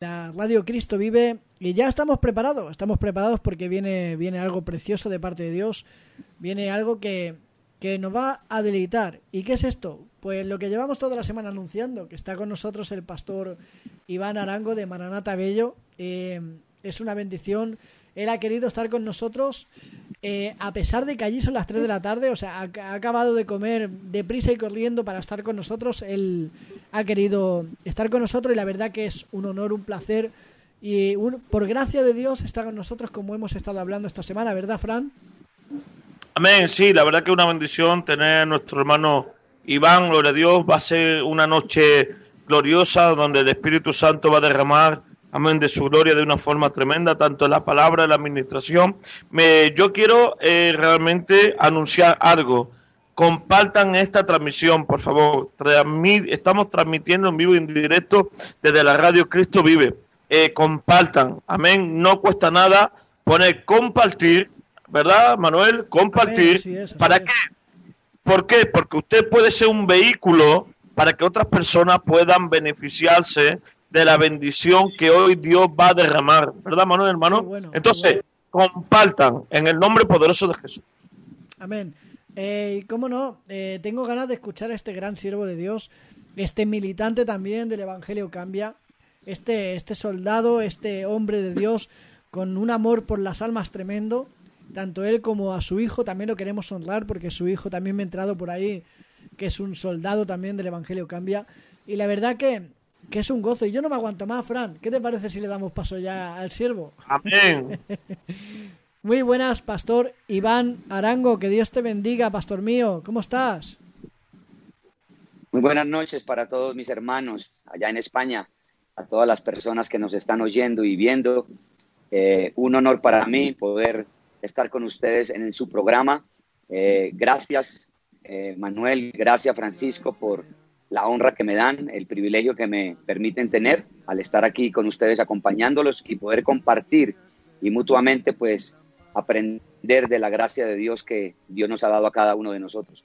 la Radio Cristo vive y ya estamos preparados, estamos preparados porque viene, viene algo precioso de parte de Dios, viene algo que, que nos va a deleitar. ¿Y qué es esto? Pues lo que llevamos toda la semana anunciando, que está con nosotros el pastor Iván Arango de Maranata Bello. Eh, es una bendición. Él ha querido estar con nosotros eh, a pesar de que allí son las 3 de la tarde, o sea, ha, acabado de comer deprisa y corriendo para estar con nosotros. Él ha querido estar con nosotros y la verdad que es un honor, un placer. Y por gracia de Dios está con nosotros como hemos estado hablando esta semana, ¿verdad, Fran? Amén, sí, la verdad que es una bendición tener a nuestro hermano Iván, gloria a Dios, va a ser una noche gloriosa donde el Espíritu Santo va a derramar amén, de su gloria de una forma tremenda, tanto en la palabra, en la administración. Me, yo quiero eh, realmente anunciar algo. Compartan esta transmisión, por favor. estamos transmitiendo en vivo y en directo desde la radio Cristo Vive. Eh, compartan, amén. No cuesta nada poner compartir, ¿verdad, Manuel? Compartir. ¿Para qué? ¿Por qué? Porque usted puede ser un vehículo para que otras personas puedan beneficiarse de la bendición que hoy Dios va a derramar, ¿verdad, Manuel, hermano? Entonces, compartan en el nombre poderoso de Jesús. Amén. Eh, ¿Cómo no? Eh, tengo ganas de escuchar a este gran siervo de Dios, este militante también del Evangelio Cambia, este, este soldado, este hombre de Dios con un amor por las almas tremendo. Tanto él como a su hijo también lo queremos honrar porque su hijo también me ha entrado por ahí, que es un soldado también del Evangelio Cambia. Y la verdad que que es un gozo. Y yo no me aguanto más, Fran. ¿Qué te parece si le damos paso ya al siervo? Amén. Muy buenas, Pastor Iván Arango. Que Dios te bendiga, Pastor mío. ¿Cómo estás? Muy buenas noches para todos mis hermanos allá en España, a todas las personas que nos están oyendo y viendo. Eh, un honor para mí poder estar con ustedes en su programa. Eh, gracias, eh, Manuel. Gracias, Francisco, por la honra que me dan, el privilegio que me permiten tener al estar aquí con ustedes acompañándolos y poder compartir y mutuamente pues aprender de la gracia de Dios que Dios nos ha dado a cada uno de nosotros.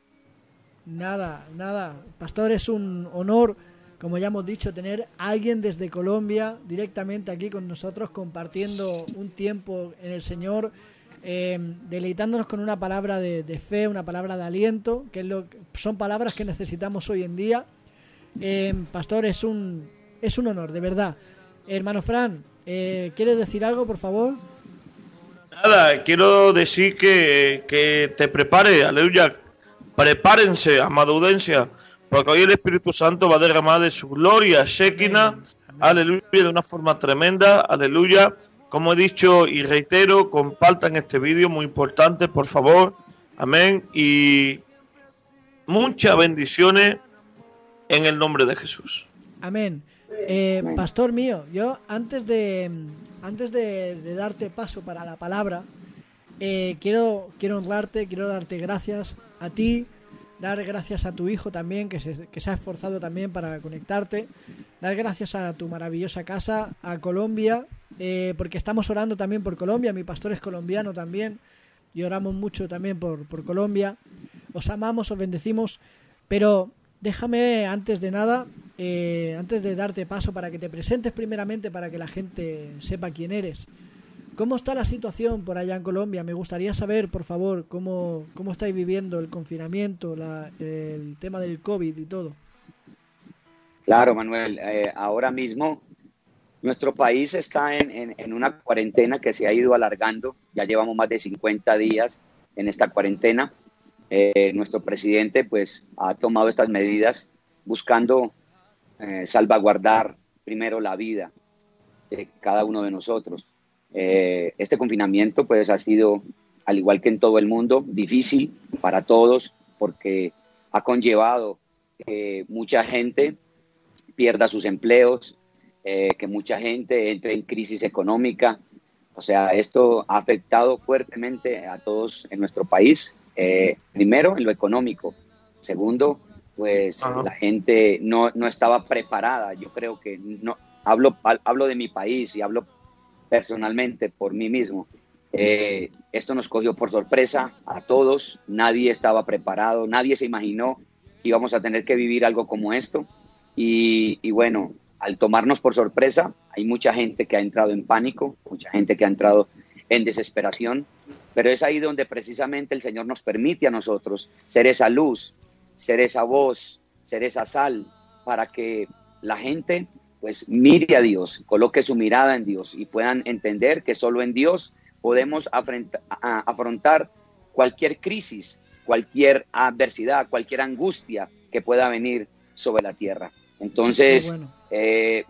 Nada, nada. Pastor, es un honor, como ya hemos dicho, tener a alguien desde Colombia directamente aquí con nosotros compartiendo un tiempo en el Señor. Eh, deleitándonos con una palabra de, fe, una palabra de aliento, que es lo, son palabras que necesitamos hoy en día eh, pastor, es un, es un honor, de verdad. Hermano Fran, eh, ¿quieres decir algo, por favor? Nada, quiero decir que, que te prepare, aleluya. Prepárense, amada audiencia, porque hoy el Espíritu Santo va a derramar de su gloria, Shekinah, aleluya, de una forma tremenda, aleluya. Como he dicho y reitero, compartan este vídeo, muy importante, por favor. Amén. Y muchas bendiciones en el nombre de Jesús. Amén. Eh, pastor mío, yo antes de antes de, darte paso para la palabra, eh, quiero quiero honrarte, quiero darte gracias a ti, dar gracias a tu hijo también que se, que se ha esforzado también para conectarte, dar gracias a tu maravillosa casa, a Colombia, eh, porque estamos orando también por Colombia, mi pastor es colombiano también y oramos mucho también por, por Colombia. Os amamos, os bendecimos, pero Déjame, antes de nada, eh, antes de darte paso para que te presentes primeramente para que la gente sepa quién eres. ¿Cómo está la situación por allá en Colombia? Me gustaría saber, por favor, cómo, cómo estáis viviendo el confinamiento, el tema del COVID y todo. Claro, Manuel. Eh, ahora mismo nuestro país está en, en, una cuarentena que se ha ido alargando. Ya llevamos más de 50 días en esta cuarentena. Eh, nuestro presidente pues ha tomado estas medidas buscando eh, salvaguardar primero la vida de cada uno de nosotros. Eh, este confinamiento pues ha sido, al igual que en todo el mundo, difícil para todos porque ha conllevado que mucha gente pierda sus empleos, que mucha gente entre en crisis económica. O sea, esto ha afectado fuertemente a todos en nuestro país eh, primero, en lo económico. Segundo, pues la gente no, no, estaba preparada. Yo creo que no hablo, hablo de mi país y hablo personalmente por mí mismo. Eh, esto nos cogió por sorpresa a todos. Nadie estaba preparado, nadie se imaginó que íbamos a tener que vivir algo como esto. Y, y bueno, al tomarnos por sorpresa, hay mucha gente que ha entrado en pánico, mucha gente que ha entrado en desesperación, pero es ahí donde precisamente el Señor nos permite a nosotros ser esa luz, ser esa voz, ser esa sal, para que la gente pues mire a Dios, coloque su mirada en Dios y puedan entender que solo en Dios podemos afrontar cualquier crisis, cualquier adversidad, cualquier angustia que pueda venir sobre la tierra. Entonces, eh,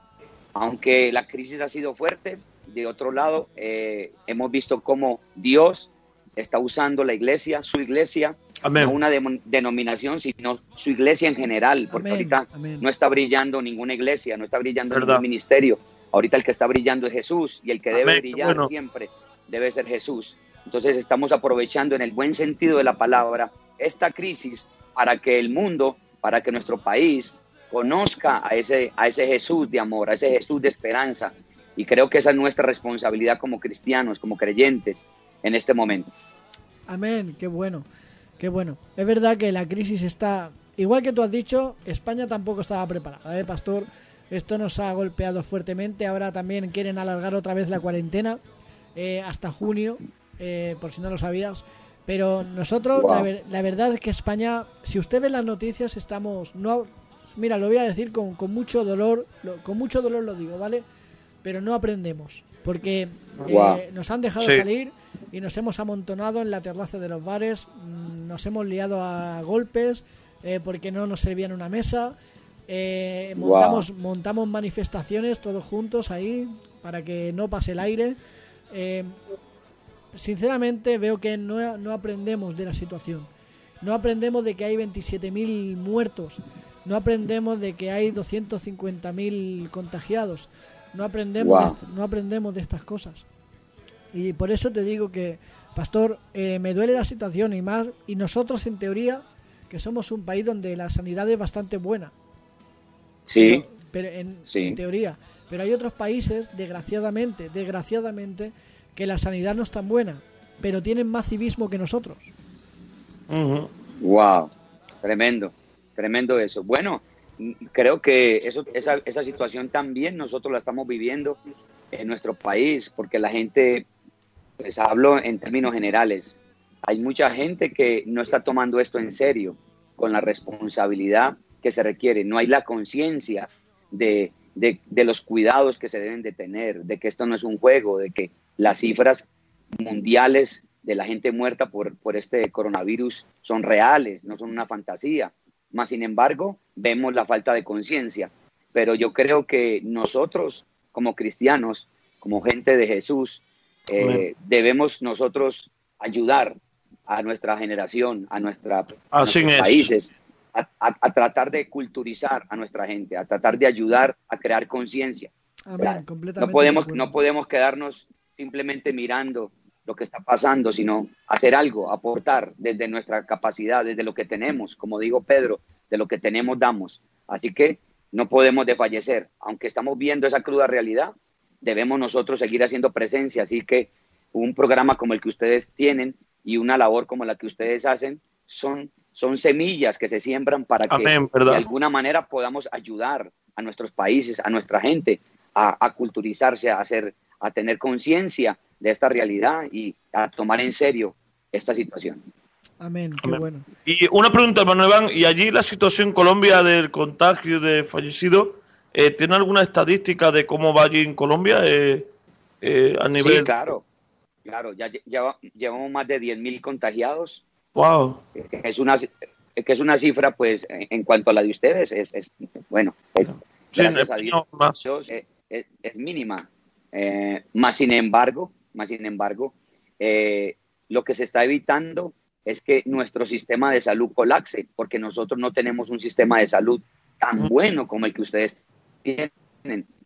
aunque la crisis ha sido fuerte, de otro lado, eh, hemos visto cómo Dios está usando la iglesia, su iglesia, no una denominación, sino su iglesia en general, porque ahorita no está brillando ninguna iglesia, no está brillando ningún ministerio. Ahorita el que está brillando es Jesús y el que debe brillar siempre debe ser Jesús. Entonces estamos aprovechando en el buen sentido de la palabra esta crisis para que el mundo, para que nuestro país conozca a ese, a ese Jesús de amor, a ese Jesús de esperanza. Y creo que esa es nuestra responsabilidad como cristianos, como creyentes en este momento. Amén, qué bueno. Qué bueno. Es verdad que la crisis está, igual que tú has dicho, España tampoco estaba preparada, ¿eh, Pastor? Esto nos ha golpeado fuertemente. Ahora también quieren alargar otra vez la cuarentena eh, hasta junio, eh, por si no lo sabías. Pero nosotros, la, verdad es que España, si usted ve las noticias, estamos. no Mira, lo voy a decir con, con mucho dolor, con mucho dolor lo digo, ¿vale? Pero no aprendemos, porque eh, nos han dejado salir y nos hemos amontonado en la terraza de los bares, mm, nos hemos liado a golpes eh, porque no nos servían una mesa, eh, montamos, montamos manifestaciones todos juntos ahí para que no pase el aire. Eh, sinceramente veo que no, no aprendemos de la situación. No aprendemos de que hay 27.000 muertos. No aprendemos de que hay 250.000 contagiados. No aprendemos, no aprendemos de estas cosas. Y por eso te digo que, pastor, eh, me duele la situación y más, y nosotros en teoría, que somos un país donde la sanidad es bastante buena. Sí. Pero, en, teoría. Pero hay otros países, desgraciadamente, desgraciadamente, que la sanidad no es tan buena, pero tienen más civismo que nosotros. Wow, tremendo, tremendo eso. Bueno, creo que eso, esa, situación también nosotros la estamos viviendo en nuestro país, porque la gente pues hablo en términos generales. Hay mucha gente que no está tomando esto en serio, con la responsabilidad que se requiere. No hay la conciencia de, de, los cuidados que se deben de tener, de que esto no es un juego, de que las cifras mundiales de la gente muerta por, por este coronavirus son reales, no son una fantasía. Más sin embargo, vemos la falta de conciencia. Pero yo creo que nosotros, como cristianos, como gente de Jesús, eh, debemos nosotros ayudar a nuestra generación, a, nuestra, nuestros países, a, tratar de culturizar a nuestra gente, a tratar de ayudar a crear conciencia. No podemos, no podemos quedarnos simplemente mirando lo que está pasando, sino hacer algo, aportar desde nuestra capacidad, desde lo que tenemos, como digo Pedro, de lo que tenemos damos. Así que no podemos desfallecer, aunque estamos viendo esa cruda realidad, debemos nosotros seguir haciendo presencia. Así que un programa como el que ustedes tienen y una labor como la que ustedes hacen son, son semillas que se siembran para que de alguna manera podamos ayudar a nuestros países, a nuestra gente a, culturizarse, a, hacer, a tener conciencia de esta realidad y a tomar en serio esta situación. Amén, qué bueno. Y una pregunta, Manuel ¿y allí la situación en Colombia del contagio de fallecidos eh, ¿Tiene alguna estadística de cómo va allí en Colombia eh, eh, a nivel? Sí, claro, claro, ya, llevamos más de 10.000 contagiados. Wow. Es una, que es una cifra, pues, en cuanto a la de ustedes, es, bueno, es, gracias a Dios, es, mínima. más sin embargo, más sin embargo, lo que se está evitando es que nuestro sistema de salud colapse, porque nosotros no tenemos un sistema de salud tan bueno como el que ustedes tienen.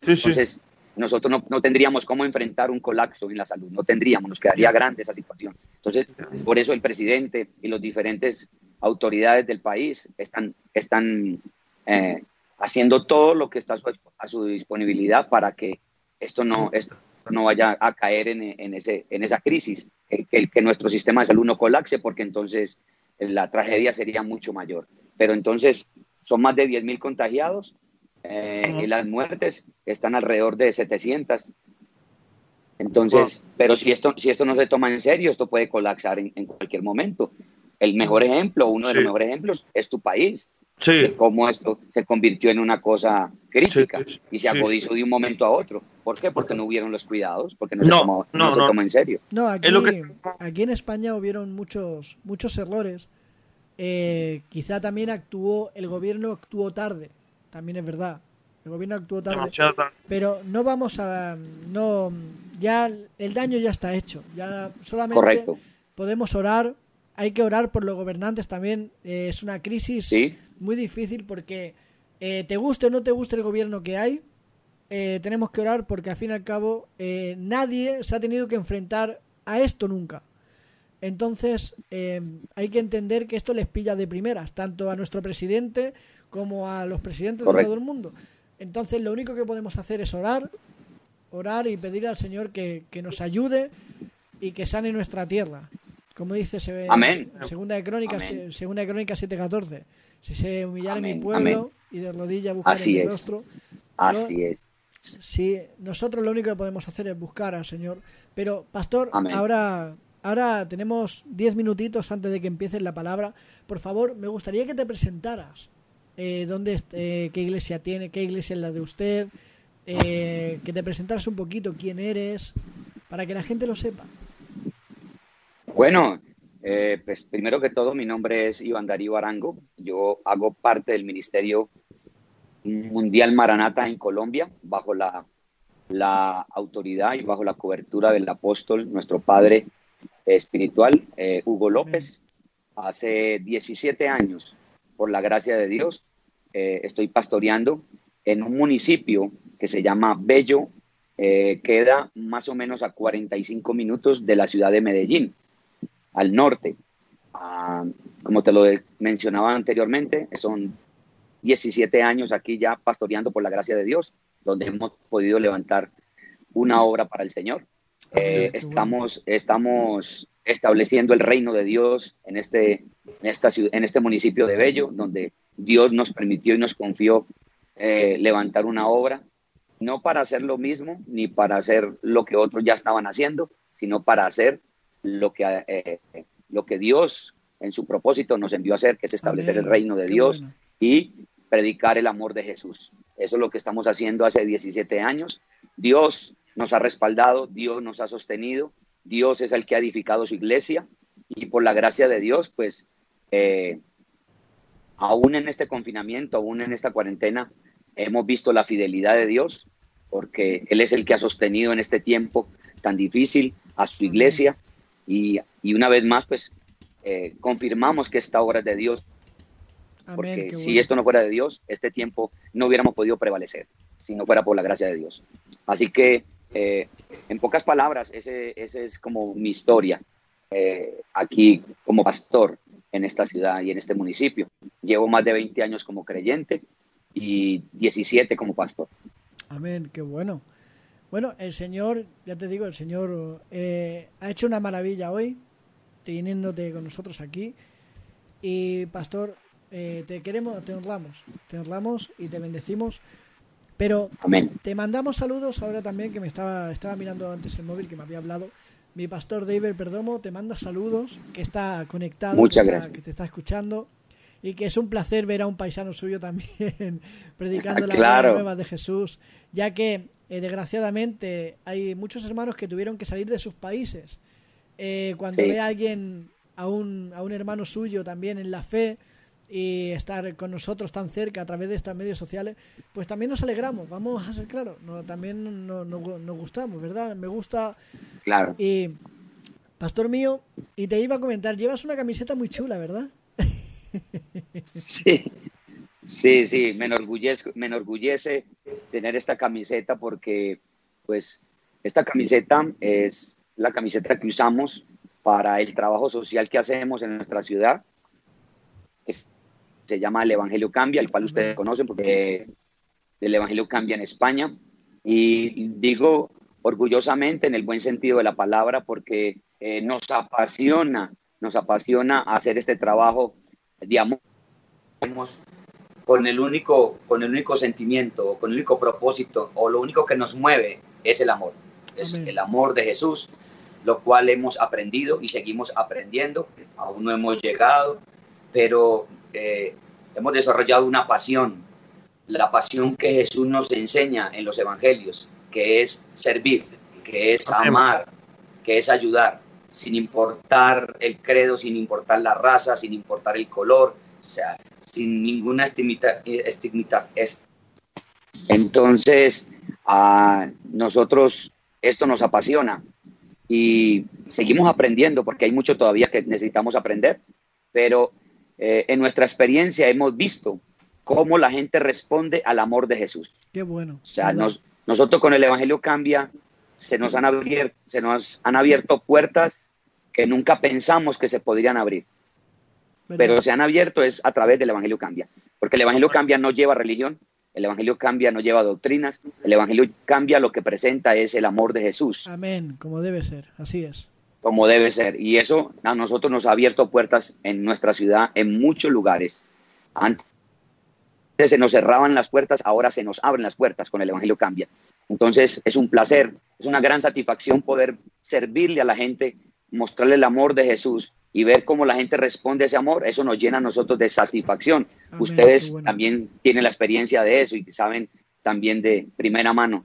Entonces, nosotros no, tendríamos cómo enfrentar un colapso en la salud, no tendríamos, nos quedaría grande esa situación. Entonces, por eso el presidente y los diferentes autoridades del país están, están eh, haciendo todo lo que está a su, disponibilidad para que esto no, esto no vaya a caer en, en, ese, en esa crisis, que, que nuestro sistema de salud no colapse, porque entonces la tragedia sería mucho mayor. Pero entonces son más de 10.000 contagiados, eh, y las muertes están alrededor de 700. Entonces, pero si esto, si esto no se toma en serio, esto puede colapsar en, cualquier momento. El mejor ejemplo, uno de los mejores ejemplos, es tu país. Sí. De cómo esto se convirtió en una cosa crítica y se agudizó de un momento a otro. ¿Por qué? Porque no hubieron los cuidados, porque no, se, tomó, no, se tomó en serio. No, aquí, aquí en España hubieron muchos, muchos errores. Eh, quizá también actuó, el gobierno actuó tarde, también es verdad. El gobierno actuó tarde. Pero no vamos a. no Ya el daño ya está hecho. Ya solamente podemos orar. Hay que orar por los gobernantes también. Eh, es una crisis muy difícil porque eh, te guste o no te guste el gobierno que hay, eh, tenemos que orar porque al fin y al cabo nadie se ha tenido que enfrentar a esto nunca. Entonces hay que entender que esto les pilla de primeras, tanto a nuestro presidente como a los presidentes de todo el mundo. Entonces lo único que podemos hacer es orar, orar y pedir al Señor que, nos ayude y que sane nuestra tierra. Como dice se Amén. Segunda de Crónicas, segunda de Crónicas 7:14. Si se humillara mi pueblo y de rodillas buscar en mi rostro. Así es. Sí, nosotros lo único que podemos hacer es buscar al Señor. Pero, pastor, ahora ahora tenemos diez minutitos antes de que empiece la palabra. Por favor, me gustaría que te presentaras eh, dónde, eh, qué iglesia tiene, qué iglesia es la de usted, eh, que te presentaras un poquito quién eres, para que la gente lo sepa. Bueno, eh, pues primero que todo, mi nombre es Iván Darío Arango. Yo hago parte del Ministerio Mundial Maranata en Colombia, bajo la, la autoridad y bajo la cobertura del apóstol, nuestro padre espiritual, Hugo López. Hace 17 años, por la gracia de Dios, eh, estoy pastoreando en un municipio que se llama Bello, eh, queda más o menos a 45 minutos de la ciudad de Medellín, al norte. Ah, como te lo mencionaba anteriormente, son 17 años aquí ya pastoreando por la gracia de Dios, donde hemos podido levantar una obra para el Señor. Eh, estamos, estamos estableciendo el reino de Dios en este, en, esta, en este municipio de Bello, donde Dios nos permitió y nos confió eh, levantar una obra, no para hacer lo mismo ni para hacer lo que otros ya estaban haciendo, sino para hacer lo que, eh, lo que Dios en su propósito nos envió a hacer, que es establecer el reino de Dios y predicar el amor de Jesús. Eso es lo que estamos haciendo hace 17 años. Dios nos ha respaldado, Dios nos ha sostenido, Dios es el que ha edificado su iglesia y por la gracia de Dios, pues eh, aún en este confinamiento, aún en esta cuarentena, hemos visto la fidelidad de Dios, porque Él es el que ha sostenido en este tiempo tan difícil a su iglesia. Y, una vez más, pues, eh, confirmamos que esta obra es de Dios. porque si esto no fuera de Dios, este tiempo no hubiéramos podido prevalecer, si no fuera por la gracia de Dios. Así que, eh, en pocas palabras, ese, ese, es como mi historia eh, aquí como pastor en esta ciudad y en este municipio. Llevo más de 20 años como creyente y 17 como pastor. Amén, qué bueno. Bueno, el Señor, ya te digo, el Señor eh, ha hecho una maravilla hoy, teniéndote con nosotros aquí. Y pastor, eh, te queremos, te honramos, te honramos y te bendecimos. Pero Amén. te mandamos saludos ahora también, que me estaba, estaba mirando antes el móvil, que me había hablado. Mi pastor David Perdomo te manda saludos, que está conectado, Muchas que, gracias. que te está escuchando y que es un placer ver a un paisano suyo también predicando la claro. nueva de Jesús, ya que eh, desgraciadamente hay muchos hermanos que tuvieron que salir de sus países. Eh, cuando ve a alguien, a un, a un hermano suyo también en la fe, y estar con nosotros tan cerca a través de estas medios sociales, pues también nos alegramos, vamos a ser claros, no, también nos, nos, gustamos, ¿verdad? Me gusta. Claro. Y, pastor mío, y te iba a comentar, llevas una camiseta muy chula, ¿verdad? Sí, sí, sí, me enorgullece, me enorgullece tener esta camiseta porque, pues, esta camiseta es la camiseta que usamos para el trabajo social que hacemos en nuestra ciudad se llama El Evangelio Cambia, el cual ustedes conocen porque el Evangelio Cambia en España. Y digo orgullosamente en el buen sentido de la palabra porque eh, nos apasiona, nos apasiona hacer este trabajo de amor con el único, con el único sentimiento, con el único propósito, o lo único que nos mueve es el amor. Es el amor de Jesús, lo cual hemos aprendido y seguimos aprendiendo. Aún no hemos llegado, pero eh, hemos desarrollado una pasión, la pasión que Jesús nos enseña en los evangelios, que es servir, que es amar, que es ayudar, sin importar el credo, sin importar la raza, sin importar el color, o sea, sin ninguna estigmita, Entonces, a nosotros esto nos apasiona y seguimos aprendiendo porque hay mucho todavía que necesitamos aprender, pero eh, en nuestra experiencia hemos visto cómo la gente responde al amor de Jesús. Qué bueno. O sea, nosotros con el Evangelio Cambia se nos, han abierto, se nos han abierto puertas que nunca pensamos que se podrían abrir. Pero se han abierto es a través del Evangelio Cambia. Porque el Evangelio Cambia no lleva religión, el Evangelio Cambia no lleva doctrinas, el Evangelio Cambia lo que presenta es el amor de Jesús. Amén, como debe ser, así es. Como debe ser. Y eso a nosotros nos ha abierto puertas en nuestra ciudad, en muchos lugares. Antes se nos cerraban las puertas, ahora se nos abren las puertas con el Evangelio Cambia. Entonces es un placer, es una gran satisfacción poder servirle a la gente, mostrarle el amor de Jesús y ver cómo la gente responde a ese amor, eso nos llena a nosotros de satisfacción. Ustedes también tienen la experiencia de eso y saben también de primera mano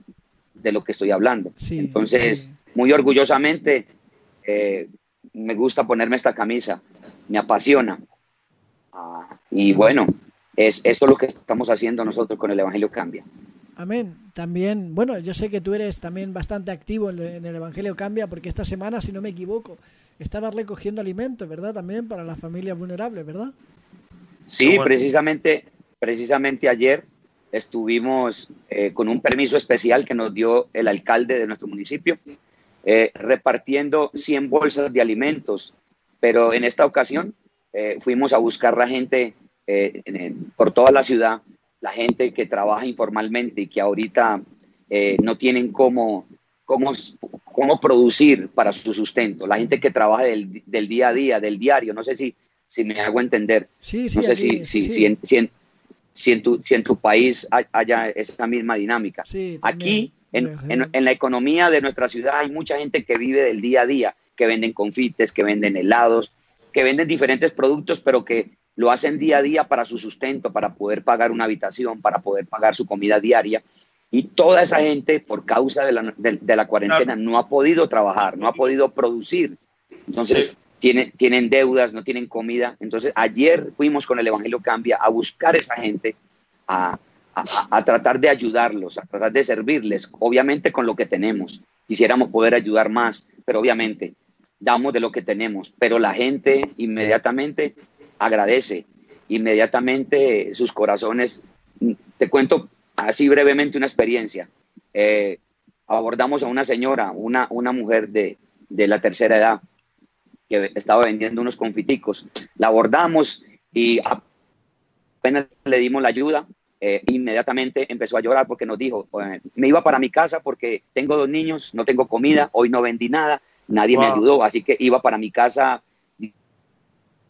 de lo que estoy hablando. Entonces, muy orgullosamente, eh, me gusta ponerme esta camisa, me apasiona. Ah, y bueno, es eso lo que estamos haciendo nosotros con el Evangelio Cambia. Amén. También, bueno, yo sé que tú eres también bastante activo en, el Evangelio Cambia, porque esta semana, si no me equivoco, estabas recogiendo alimentos, ¿verdad? También para las familias vulnerables, ¿verdad? Sí, precisamente, precisamente ayer estuvimos eh, con un permiso especial que nos dio el alcalde de nuestro municipio, eh, repartiendo 100 bolsas de alimentos, pero en esta ocasión eh, fuimos a buscar la gente por toda la ciudad la gente que trabaja informalmente y que ahorita eh, no tienen cómo, cómo, cómo producir para su sustento, la gente que trabaja del, del día a día, del diario, no sé si, si me hago entender, sí, no sé si, si, si, en, si, en, si, en, tu, si en tu país haya esa misma dinámica. Aquí, en, en la economía de nuestra ciudad, hay mucha gente que vive del día a día, que venden confites, que venden helados, que venden diferentes productos, pero que lo hacen día a día para su sustento, para poder pagar una habitación, para poder pagar su comida diaria. Y toda esa gente, por causa de la, de, la cuarentena, no ha podido trabajar, no ha podido producir. Entonces, tienen deudas, no tienen comida. Entonces, ayer fuimos con el Evangelio Cambia a buscar a esa gente, a, a, a, tratar de ayudarlos, a tratar de servirles, obviamente con lo que tenemos. Quisiéramos poder ayudar más, pero obviamente damos de lo que tenemos. Pero la gente inmediatamente agradece inmediatamente sus corazones. Te cuento así brevemente una experiencia. Eh, abordamos a una señora, una, una mujer de, de, la tercera edad, que estaba vendiendo unos confiticos. La abordamos y apenas le dimos la ayuda, eh, inmediatamente empezó a llorar porque nos dijo, me iba para mi casa porque tengo dos niños, no tengo comida, hoy no vendí nada, nadie me ayudó, así que iba para mi casa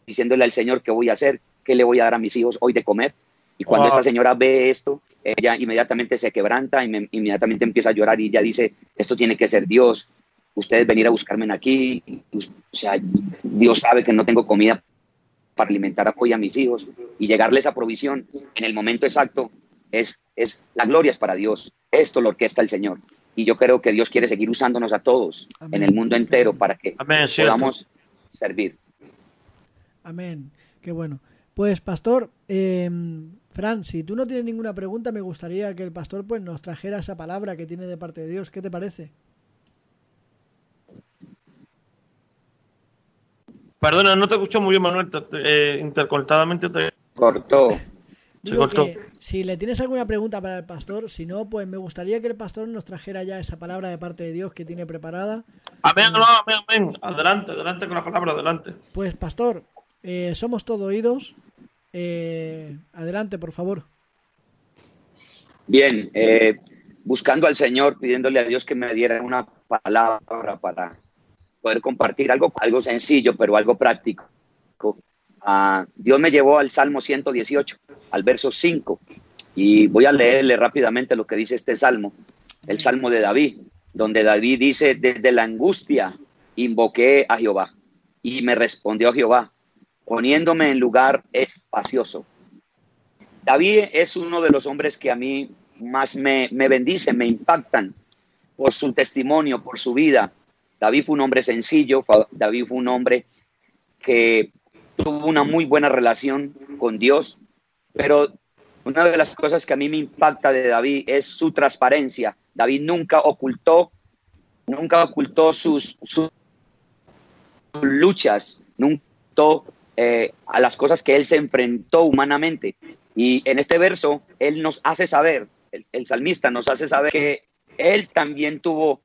diciéndole al Señor qué voy a hacer, qué le voy a dar a mis hijos hoy de comer. Y cuando esta señora ve esto, ella inmediatamente se quebranta y inmediatamente empieza a llorar y ella dice, esto tiene que ser Dios, ustedes venir a buscarme aquí, o sea, Dios sabe que no tengo comida para alimentar hoy a mis hijos y llegarle esa provisión en el momento exacto es, es la gloria es para Dios. Esto lo orquesta el Señor. Y yo creo que Dios quiere seguir usándonos a todos en el mundo entero para que podamos servir. Amén. Qué bueno. Pues, pastor, eh, Fran, si tú no tienes ninguna pregunta, me gustaría que el pastor pues, nos trajera esa palabra que tiene de parte de Dios. ¿Qué te parece? Perdona, no te escucho muy bien, Manuel. Eh, intercortadamente te cortó. si le tienes alguna pregunta para el pastor, si no, pues me gustaría que el pastor nos trajera ya esa palabra de parte de Dios que tiene preparada. Amén, no, amén, amén. Adelante, adelante con la palabra, adelante. Pues, pastor, eh, somos todo oídos. Eh, adelante, por favor. Bien, eh, buscando al Señor, pidiéndole a Dios que me diera una palabra para poder compartir algo, algo sencillo, pero algo práctico. ah, Dios me llevó al Salmo 118, al verso 5, y voy a leerle rápidamente lo que dice este salmo, el salmo de David, donde David dice, desde la angustia invoqué a Jehová y me respondió Jehová, poniéndome en lugar espacioso. David es uno de los hombres que a mí más me, me bendicen, me impactan por su testimonio, por su vida. David fue un hombre sencillo, David fue un hombre que tuvo una muy buena relación con Dios, pero una de las cosas que a mí me impacta de David es su transparencia. David nunca ocultó, nunca ocultó sus, sus luchas, nunca eh, a las cosas que él se enfrentó humanamente. Y en este verso, él nos hace saber, el, salmista nos hace saber que él también tuvo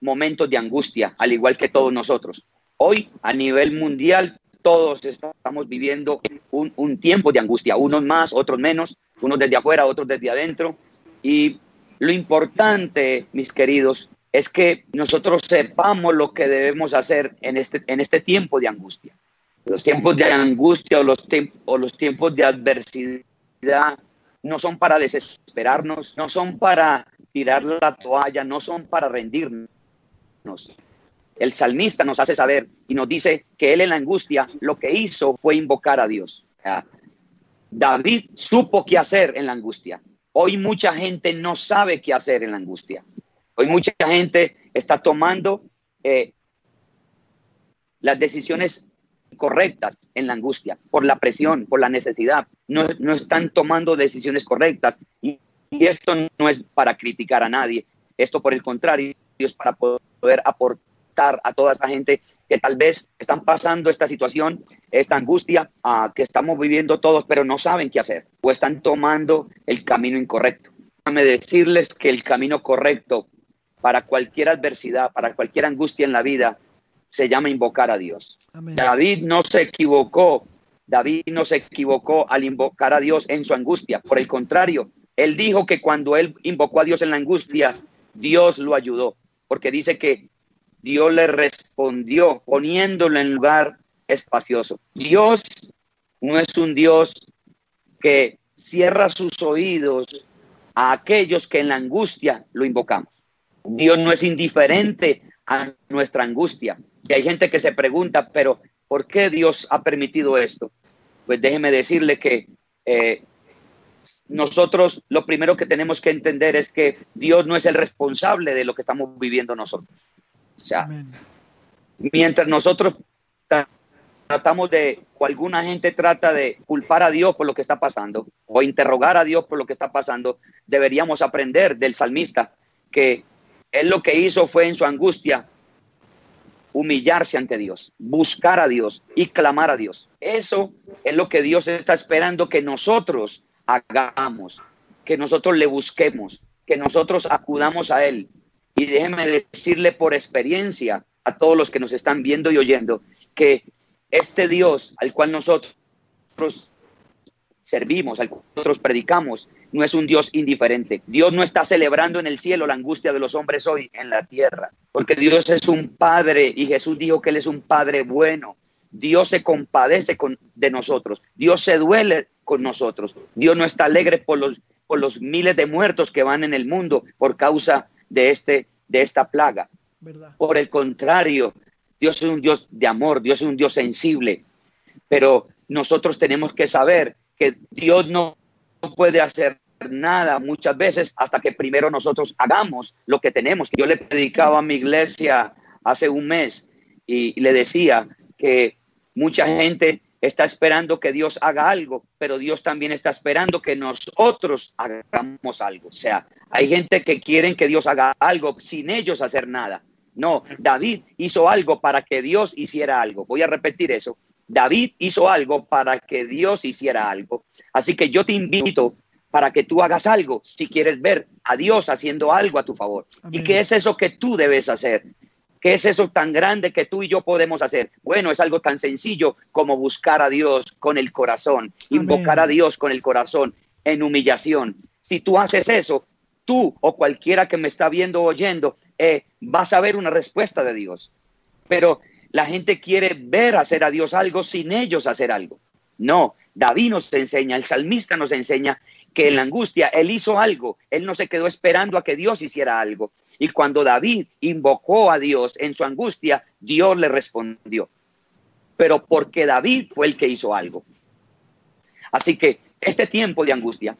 momentos de angustia, al igual que todos nosotros. Hoy, a nivel mundial, todos estamos viviendo un, un, tiempo de angustia, unos más, otros menos, unos desde afuera, otros desde adentro. Y lo importante, mis queridos, es que nosotros sepamos lo que debemos hacer en este, en este tiempo de angustia. Los tiempos de angustia o los, o los tiempos de adversidad no son para desesperarnos, no son para tirar la toalla, no son para rendirnos. El salmista nos hace saber y nos dice que él en la angustia lo que hizo fue invocar a Dios. David supo qué hacer en la angustia. Hoy mucha gente no sabe qué hacer en la angustia. Hoy mucha gente está tomando eh, las decisiones correctas en la angustia, por la presión, por la necesidad. No, no están tomando decisiones correctas. Y, esto no es para criticar a nadie. Esto, por el contrario, es para poder aportar a toda esa gente que tal vez están pasando esta situación, esta angustia uh, que estamos viviendo todos, pero no saben qué hacer o están tomando el camino incorrecto. Déjame decirles que el camino correcto para cualquier adversidad, para cualquier angustia en la vida, se llama invocar a Dios. David no se equivocó, David no se equivocó al invocar a Dios en su angustia. Por el contrario, él dijo que cuando él invocó a Dios en la angustia, Dios lo ayudó, porque dice que Dios le respondió poniéndolo en lugar espacioso. Dios no es un Dios que cierra sus oídos a aquellos que en la angustia lo invocamos. Dios no es indiferente a nuestra angustia. Y hay gente que se pregunta, pero ¿por qué Dios ha permitido esto? Pues déjeme decirle que eh, nosotros lo primero que tenemos que entender es que Dios no es el responsable de lo que estamos viviendo nosotros. O sea, mientras nosotros tratamos de, o alguna gente trata de culpar a Dios por lo que está pasando, o interrogar a Dios por lo que está pasando, deberíamos aprender del salmista que él lo que hizo fue en su angustia humillarse ante Dios, buscar a Dios y clamar a Dios. Eso es lo que Dios está esperando que nosotros hagamos, que nosotros le busquemos, que nosotros acudamos a Él. Y déjeme decirle por experiencia a todos los que nos están viendo y oyendo que este Dios al cual nosotros servimos, al cual nosotros predicamos, no es un Dios indiferente. Dios no está celebrando en el cielo la angustia de los hombres hoy en la tierra, porque Dios es un Padre y Jesús dijo que Él es un Padre bueno. Dios se compadece con, de nosotros, Dios se duele con nosotros, Dios no está alegre por los, por los miles de muertos que van en el mundo por causa de, este, de esta plaga. Por el contrario, Dios es un Dios de amor, Dios es un Dios sensible, pero nosotros tenemos que saber Dios no puede hacer nada muchas veces hasta que primero nosotros hagamos lo que tenemos. Yo le predicaba a mi iglesia hace un mes y le decía que mucha gente está esperando que Dios haga algo, pero Dios también está esperando que nosotros hagamos algo. O sea, hay gente que quieren que Dios haga algo sin ellos hacer nada. No, David hizo algo para que Dios hiciera algo. Voy a repetir eso. David hizo algo para que Dios hiciera algo. Así que yo te invito para que tú hagas algo si quieres ver a Dios haciendo algo a tu favor. ¿Y qué es eso que tú debes hacer? ¿Qué es eso tan grande que tú y yo podemos hacer? Bueno, es algo tan sencillo como buscar a Dios con el corazón, invocar a Dios con el corazón en humillación. Si tú haces eso, tú o cualquiera que me está viendo o oyendo, eh, vas a ver una respuesta de Dios. Pero la gente quiere ver hacer a Dios algo sin ellos hacer algo. No, David nos enseña, el salmista nos enseña que en la angustia él hizo algo, él no se quedó esperando a que Dios hiciera algo. Y cuando David invocó a Dios en su angustia, Dios le respondió. Pero porque David fue el que hizo algo. Así que este tiempo de angustia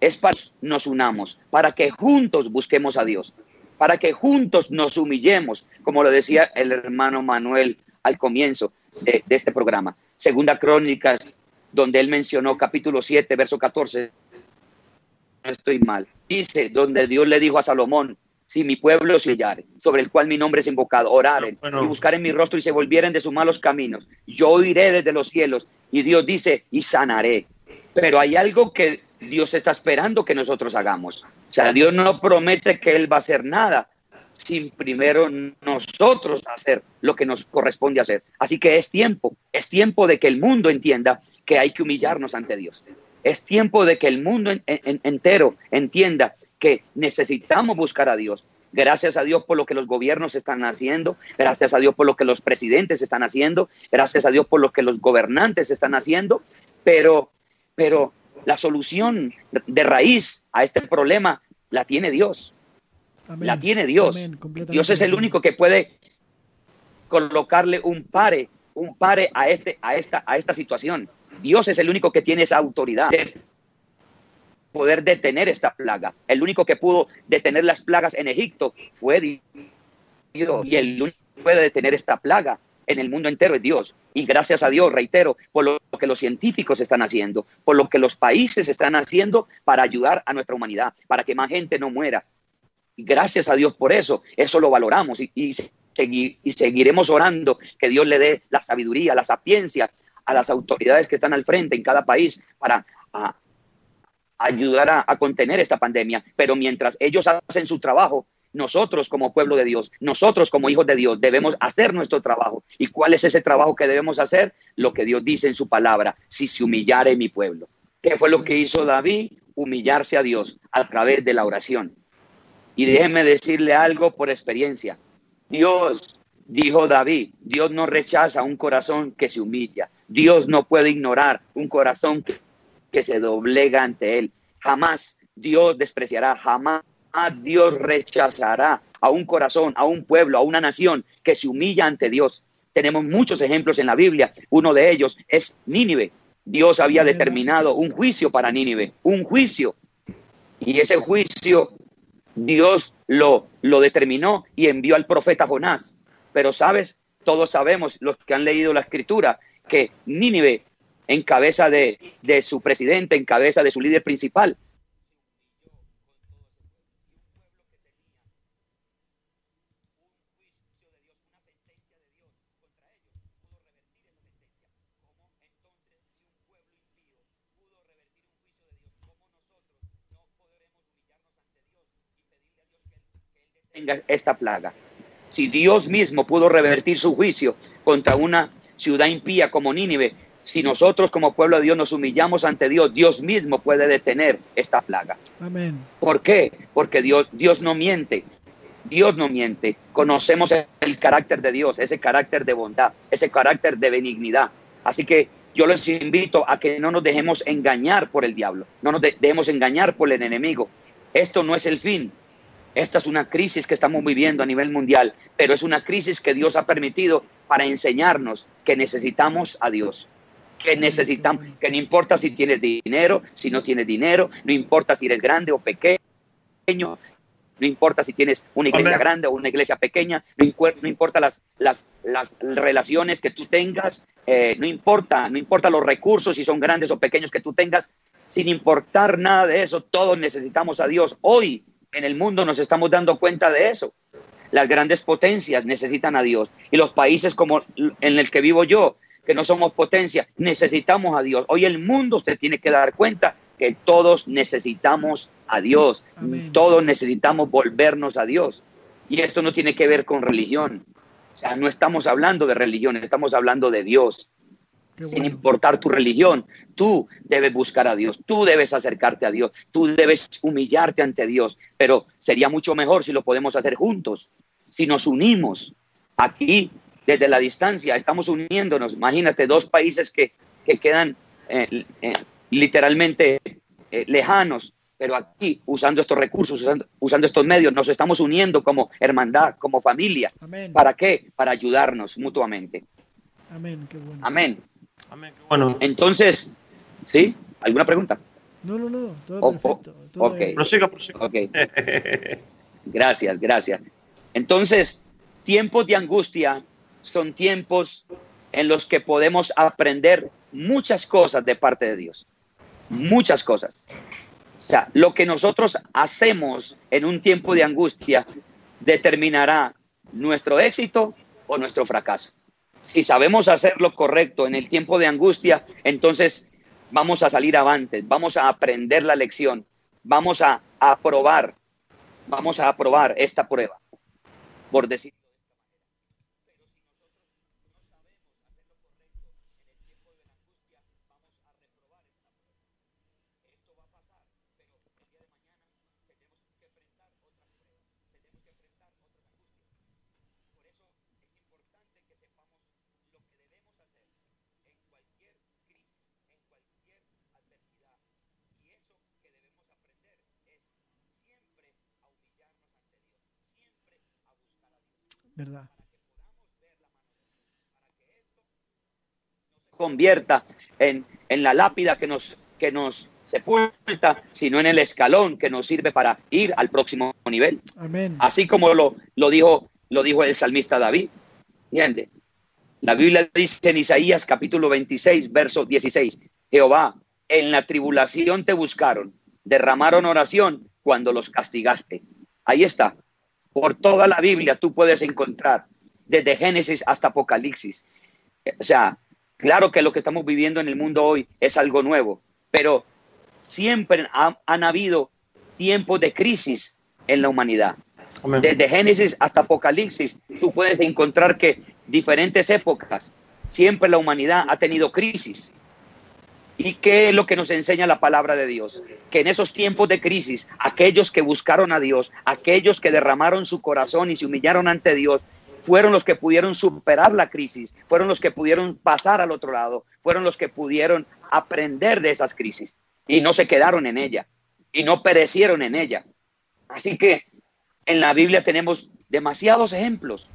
es para que nos unamos, para que juntos busquemos a Dios, para que juntos nos humillemos, como lo decía el hermano Manuel al comienzo de, de este programa. Segunda Crónicas, donde él mencionó capítulo 7, verso 14. No estoy mal. Dice, donde Dios le dijo a Salomón, si mi pueblo se huyare, sobre el cual mi nombre es invocado, oraren y buscar en mi rostro y se volvieren de sus malos caminos, yo oiré desde los cielos. Y Dios dice, y sanaré. Pero hay algo que Dios está esperando que nosotros hagamos. O sea, Dios no promete que Él va a hacer nada sin primero nosotros hacer lo que nos corresponde hacer. Así que es tiempo, es tiempo de que el mundo entienda que hay que humillarnos ante Dios. Es tiempo de que el mundo entero entienda que necesitamos buscar a Dios. Gracias a Dios por lo que los gobiernos están haciendo, gracias a Dios por lo que los presidentes están haciendo, gracias a Dios por lo que los gobernantes están haciendo, pero, pero la solución de raíz a este problema la tiene Dios. La tiene Dios. Dios es el único que puede colocarle un pare, un pare a, este, a, esta, a esta situación. Dios es el único que tiene esa autoridad de poder detener esta plaga. El único que pudo detener las plagas en Egipto fue Dios. Y el único que puede detener esta plaga en el mundo entero es Dios. Y gracias a Dios, reitero, por lo que los científicos están haciendo, por lo que los países están haciendo para ayudar a nuestra humanidad, para que más gente no muera. Y gracias a Dios por eso, eso lo valoramos y, seguiremos orando que Dios le dé la sabiduría, la sapiencia a las autoridades que están al frente en cada país para ayudar a contener esta pandemia. Pero mientras ellos hacen su trabajo, nosotros como pueblo de Dios, nosotros como hijos de Dios, debemos hacer nuestro trabajo. ¿Y cuál es ese trabajo que debemos hacer? Lo que Dios dice en su palabra, si se humillare mi pueblo. ¿Qué fue lo que hizo David? Humillarse a Dios a través de la oración. Y déjeme decirle algo por experiencia. Dios, dijo David, Dios no rechaza un corazón que se humilla. Dios no puede ignorar un corazón que, que se doblega ante él. Jamás Dios despreciará, jamás Dios rechazará a un corazón, a un pueblo, a una nación que se humilla ante Dios. Tenemos muchos ejemplos en la Biblia. Uno de ellos es Nínive. Dios había determinado un juicio para Nínive, un juicio. Y ese juicio Dios lo, lo determinó y envió al profeta Jonás. Pero sabes, todos sabemos, los que han leído la escritura, que Nínive, en cabeza de, de su presidente, en cabeza de su líder principal, esta plaga. Si Dios mismo pudo revertir su juicio contra una ciudad impía como Nínive, si nosotros como pueblo de Dios nos humillamos ante Dios, Dios mismo puede detener esta plaga. Amén. ¿Por qué? Porque Dios, Dios no miente. Dios no miente. Conocemos el carácter de Dios, ese carácter de bondad, ese carácter de benignidad. Así que yo les invito a que no nos dejemos engañar por el diablo, no nos dejemos engañar por el enemigo. Esto no es el fin, esta es una crisis que estamos viviendo a nivel mundial, pero es una crisis que Dios ha permitido para enseñarnos que necesitamos a Dios. Que necesitamos, que no importa si tienes dinero, si no tienes dinero, no importa si eres grande o pequeño, no importa si tienes una iglesia grande o una iglesia pequeña, no, importa las, las, las, relaciones que tú tengas, eh, no importa, no importa los recursos, si son grandes o pequeños que tú tengas, sin importar nada de eso, todos necesitamos a Dios. Hoy en el mundo nos estamos dando cuenta de eso. Las grandes potencias necesitan a Dios y los países como en el que vivo yo, que no somos potencia, necesitamos a Dios. Hoy el mundo usted tiene que dar cuenta que todos necesitamos a Dios, todos necesitamos volvernos a Dios. Y esto no tiene que ver con religión. O sea, no estamos hablando de religión, estamos hablando de Dios sin importar tu religión. Tú debes buscar a Dios, tú debes acercarte a Dios, tú debes humillarte ante Dios, pero sería mucho mejor si lo podemos hacer juntos, si nos unimos aquí desde la distancia, estamos uniéndonos. Imagínate, dos países que, que quedan eh, eh, literalmente eh, lejanos, pero aquí, usando estos recursos, usando, estos medios, nos estamos uniendo como hermandad, como familia. ¿Para qué? Para ayudarnos mutuamente. Amén, qué bueno. Amén. Amén, bueno. Entonces, ¿sí? ¿Alguna pregunta? No, no, no, todo perfecto. ok, gracias, gracias. Entonces, tiempos de angustia son tiempos en los que podemos aprender muchas cosas de parte de Dios. Muchas cosas. O sea, lo que nosotros hacemos en un tiempo de angustia determinará nuestro éxito o nuestro fracaso. Si sabemos hacer lo correcto en el tiempo de angustia, entonces vamos a salir avante, vamos a aprender la lección, vamos a aprobar, vamos a aprobar esta prueba, por decir. ¿Verdad? Convierta en, en la lápida que nos, que nos sepulta, sino en el escalón que nos sirve para ir al próximo nivel. Amén. Así como lo, lo, dijo, lo dijo el salmista David. ¿Entiende? La Biblia dice en Isaías capítulo 26, verso 16, Jehová, en la tribulación te buscaron, derramaron oración cuando los castigaste. Ahí está, por toda la Biblia tú puedes encontrar, desde Génesis hasta Apocalipsis. O sea, claro que lo que estamos viviendo en el mundo hoy es algo nuevo, pero siempre han habido tiempos de crisis en la humanidad. Desde Génesis hasta Apocalipsis, tú puedes encontrar que diferentes épocas, siempre la humanidad ha tenido crisis. ¿Y qué es lo que nos enseña la palabra de Dios? Que en esos tiempos de crisis, aquellos que buscaron a Dios, aquellos que derramaron su corazón y se humillaron ante Dios, fueron los que pudieron superar la crisis, fueron los que pudieron pasar al otro lado, fueron los que pudieron aprender de esas crisis y no se quedaron en ella y no perecieron en ella. Así que en la Biblia tenemos demasiados ejemplos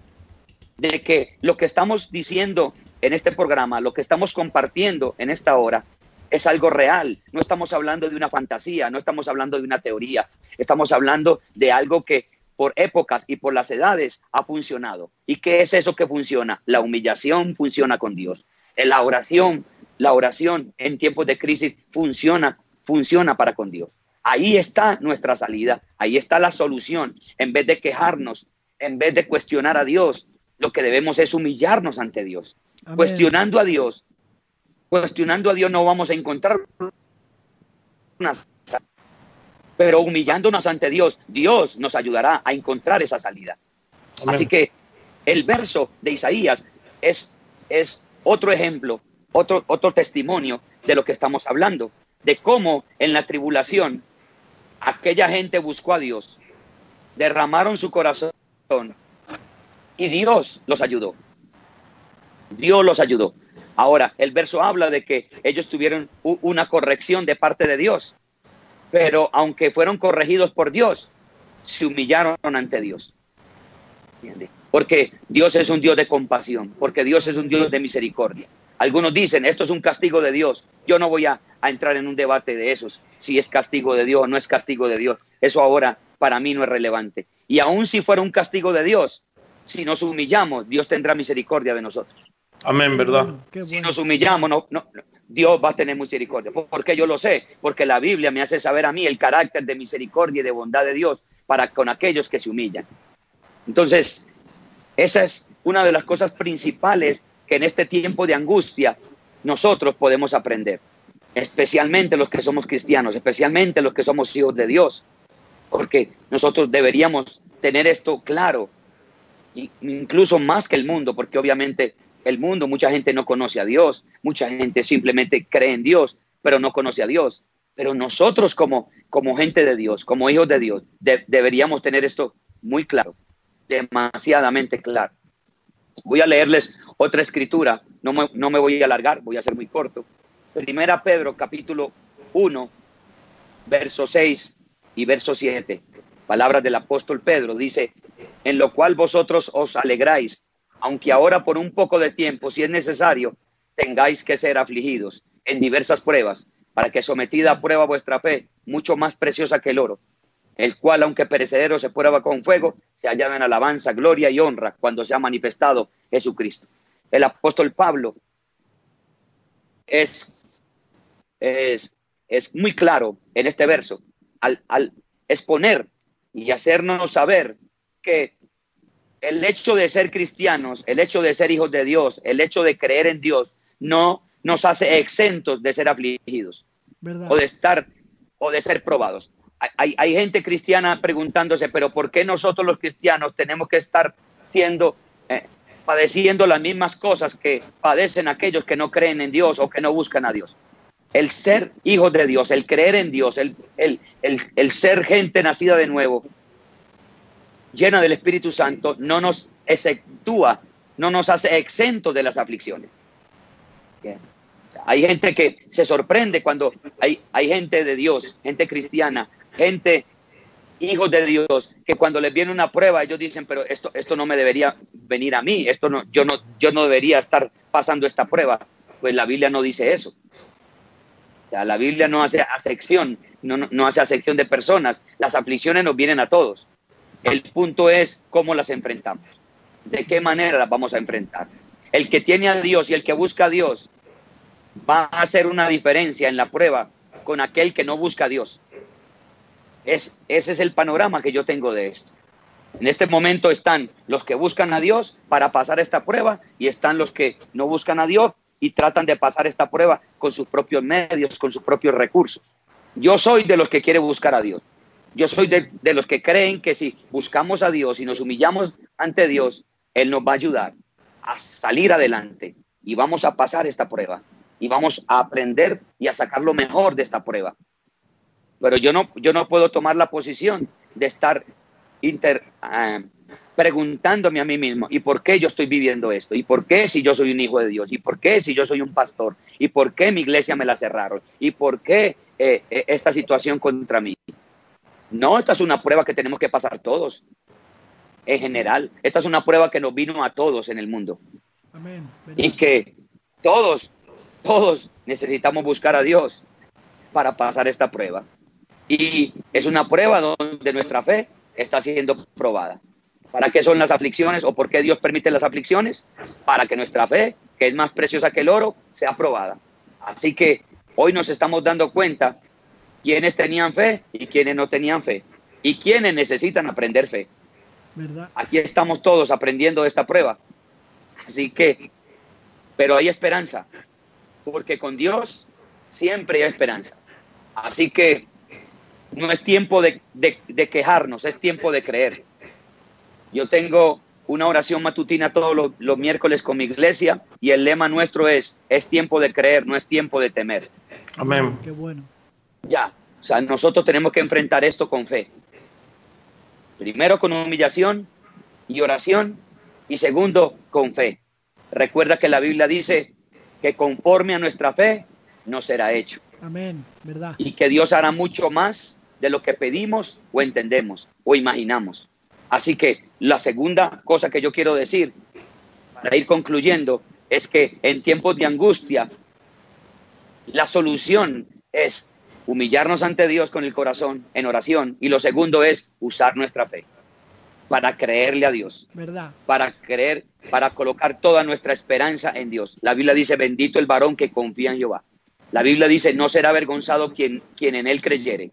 de que lo que estamos diciendo en este programa, lo que estamos compartiendo en esta hora, es algo real. No estamos hablando de una fantasía, no estamos hablando de una teoría, estamos hablando de algo que por épocas y por las edades ha funcionado. ¿Y qué es eso que funciona? La humillación funciona con Dios. La oración, la oración en tiempos de crisis funciona, funciona para con Dios. Ahí está nuestra salida, ahí está la solución. En vez de quejarnos, en vez de cuestionar a Dios, lo que debemos es humillarnos ante Dios. Cuestionando a Dios, cuestionando a Dios no vamos a encontrar una pero humillándonos ante Dios, Dios nos ayudará a encontrar esa salida. Así que el verso de Isaías es, es otro ejemplo, otro, otro testimonio de lo que estamos hablando, de cómo en la tribulación aquella gente buscó a Dios, derramaron su corazón y Dios los ayudó. Dios los ayudó. Ahora, el verso habla de que ellos tuvieron una corrección de parte de Dios, pero aunque fueron corregidos por Dios, se humillaron ante Dios. Porque Dios es un Dios de compasión, porque Dios es un Dios de misericordia. Algunos dicen, esto es un castigo de Dios. Yo no voy a, entrar en un debate de esos, si es castigo de Dios o no es castigo de Dios. Eso ahora para mí no es relevante. Y aun si fuera un castigo de Dios, si nos humillamos, Dios tendrá misericordia de nosotros. Amén, ¿verdad? Si nos humillamos, no, no, Dios va a tener misericordia. Porque yo lo sé, porque la Biblia me hace saber a mí el carácter de misericordia y de bondad de Dios para con aquellos que se humillan. Entonces, esa es una de las cosas principales que en este tiempo de angustia nosotros podemos aprender, especialmente los que somos cristianos, especialmente los que somos hijos de Dios, porque nosotros deberíamos tener esto claro, incluso más que el mundo, porque obviamente el mundo, mucha gente no conoce a Dios, mucha gente simplemente cree en Dios, pero no conoce a Dios. Pero nosotros como, como gente de Dios, como hijos de Dios, deberíamos tener esto muy claro, demasiadamente claro. Voy a leerles otra escritura, no me, no me voy a alargar, voy a ser muy corto. Primera Pedro capítulo 1, verso 6 y verso 7. Palabras del apóstol Pedro, dice, en lo cual vosotros os alegráis, aunque ahora por un poco de tiempo, si es necesario, tengáis que ser afligidos en diversas pruebas, para que sometida a prueba vuestra fe, mucho más preciosa que el oro, el cual, aunque perecedero se prueba con fuego, se hallada en alabanza, gloria y honra cuando se ha manifestado Jesucristo. El apóstol Pablo es, es, es muy claro en este verso al, al exponer y hacernos saber que el hecho de ser cristianos, el hecho de ser hijos de Dios, el hecho de creer en Dios, no nos hace exentos de ser afligidos o de estar o de ser probados. Hay, hay, gente cristiana preguntándose, pero ¿por qué nosotros los cristianos tenemos que estar siendo, eh, padeciendo las mismas cosas que padecen aquellos que no creen en Dios o que no buscan a Dios? El ser hijos de Dios, el creer en Dios, el, el, el, el ser gente nacida de nuevo, llena del Espíritu Santo, no nos exentúa, no nos hace exentos de las aflicciones. Hay gente que se sorprende cuando hay, hay gente de Dios, gente cristiana, gente hijos de Dios, que cuando les viene una prueba, ellos dicen, pero esto, esto no me debería venir a mí, esto no, yo no, yo no debería estar pasando esta prueba. Pues la Biblia no dice eso. O sea, la Biblia no hace acepción, no, no, no hace acepción de personas. Las aflicciones nos vienen a todos. El punto es cómo las enfrentamos, de qué manera las vamos a enfrentar. El que tiene a Dios y el que busca a Dios va a hacer una diferencia en la prueba con aquel que no busca a Dios. Es, ese es el panorama que yo tengo de esto. En este momento están los que buscan a Dios para pasar esta prueba y están los que no buscan a Dios y tratan de pasar esta prueba con sus propios medios, con sus propios recursos. Yo soy de los que quiere buscar a Dios. Yo soy de, los que creen que si buscamos a Dios y nos humillamos ante Dios, Él nos va a ayudar a salir adelante y vamos a pasar esta prueba y vamos a aprender y a sacar lo mejor de esta prueba. Pero yo no, yo no puedo tomar la posición de estar inter, uh, preguntándome a mí mismo, ¿y por qué yo estoy viviendo esto? ¿Y por qué si yo soy un hijo de Dios? ¿Y por qué si yo soy un pastor? ¿Y por qué mi iglesia me la cerraron? ¿Y por qué eh, eh esta situación contra mí? No, esta es una prueba que tenemos que pasar todos, en general. Esta es una prueba que nos vino a todos en el mundo. Amén. Y que todos, todos necesitamos buscar a Dios para pasar esta prueba. Y es una prueba donde nuestra fe está siendo probada. ¿Para qué son las aflicciones o por qué Dios permite las aflicciones? Para que nuestra fe, que es más preciosa que el oro, sea probada. Así que hoy nos estamos dando cuenta quienes tenían fe y quienes no tenían fe, y quienes necesitan aprender fe. ¿verdad? Aquí estamos todos aprendiendo esta prueba. Así que, pero hay esperanza, porque con Dios siempre hay esperanza. Así que no es tiempo de, de, de quejarnos, es tiempo de creer. Yo tengo una oración matutina todos los, los, miércoles con mi iglesia y el lema nuestro es, es tiempo de creer, no es tiempo de temer. Amén. Qué bueno. Ya, o sea, nosotros tenemos que enfrentar esto con fe. Primero con humillación y oración y segundo con fe. Recuerda que la Biblia dice que conforme a nuestra fe no será hecho. Amén, ¿verdad? Y que Dios hará mucho más de lo que pedimos o entendemos o imaginamos. Así que la segunda cosa que yo quiero decir para ir concluyendo es que en tiempos de angustia la solución es humillarnos ante Dios con el corazón en oración y lo segundo es usar nuestra fe para creerle a Dios. ¿Verdad? Para creer, para colocar toda nuestra esperanza en Dios. La Biblia dice, bendito el varón que confía en Jehová. La Biblia dice, no será avergonzado quien, quien en él creyere.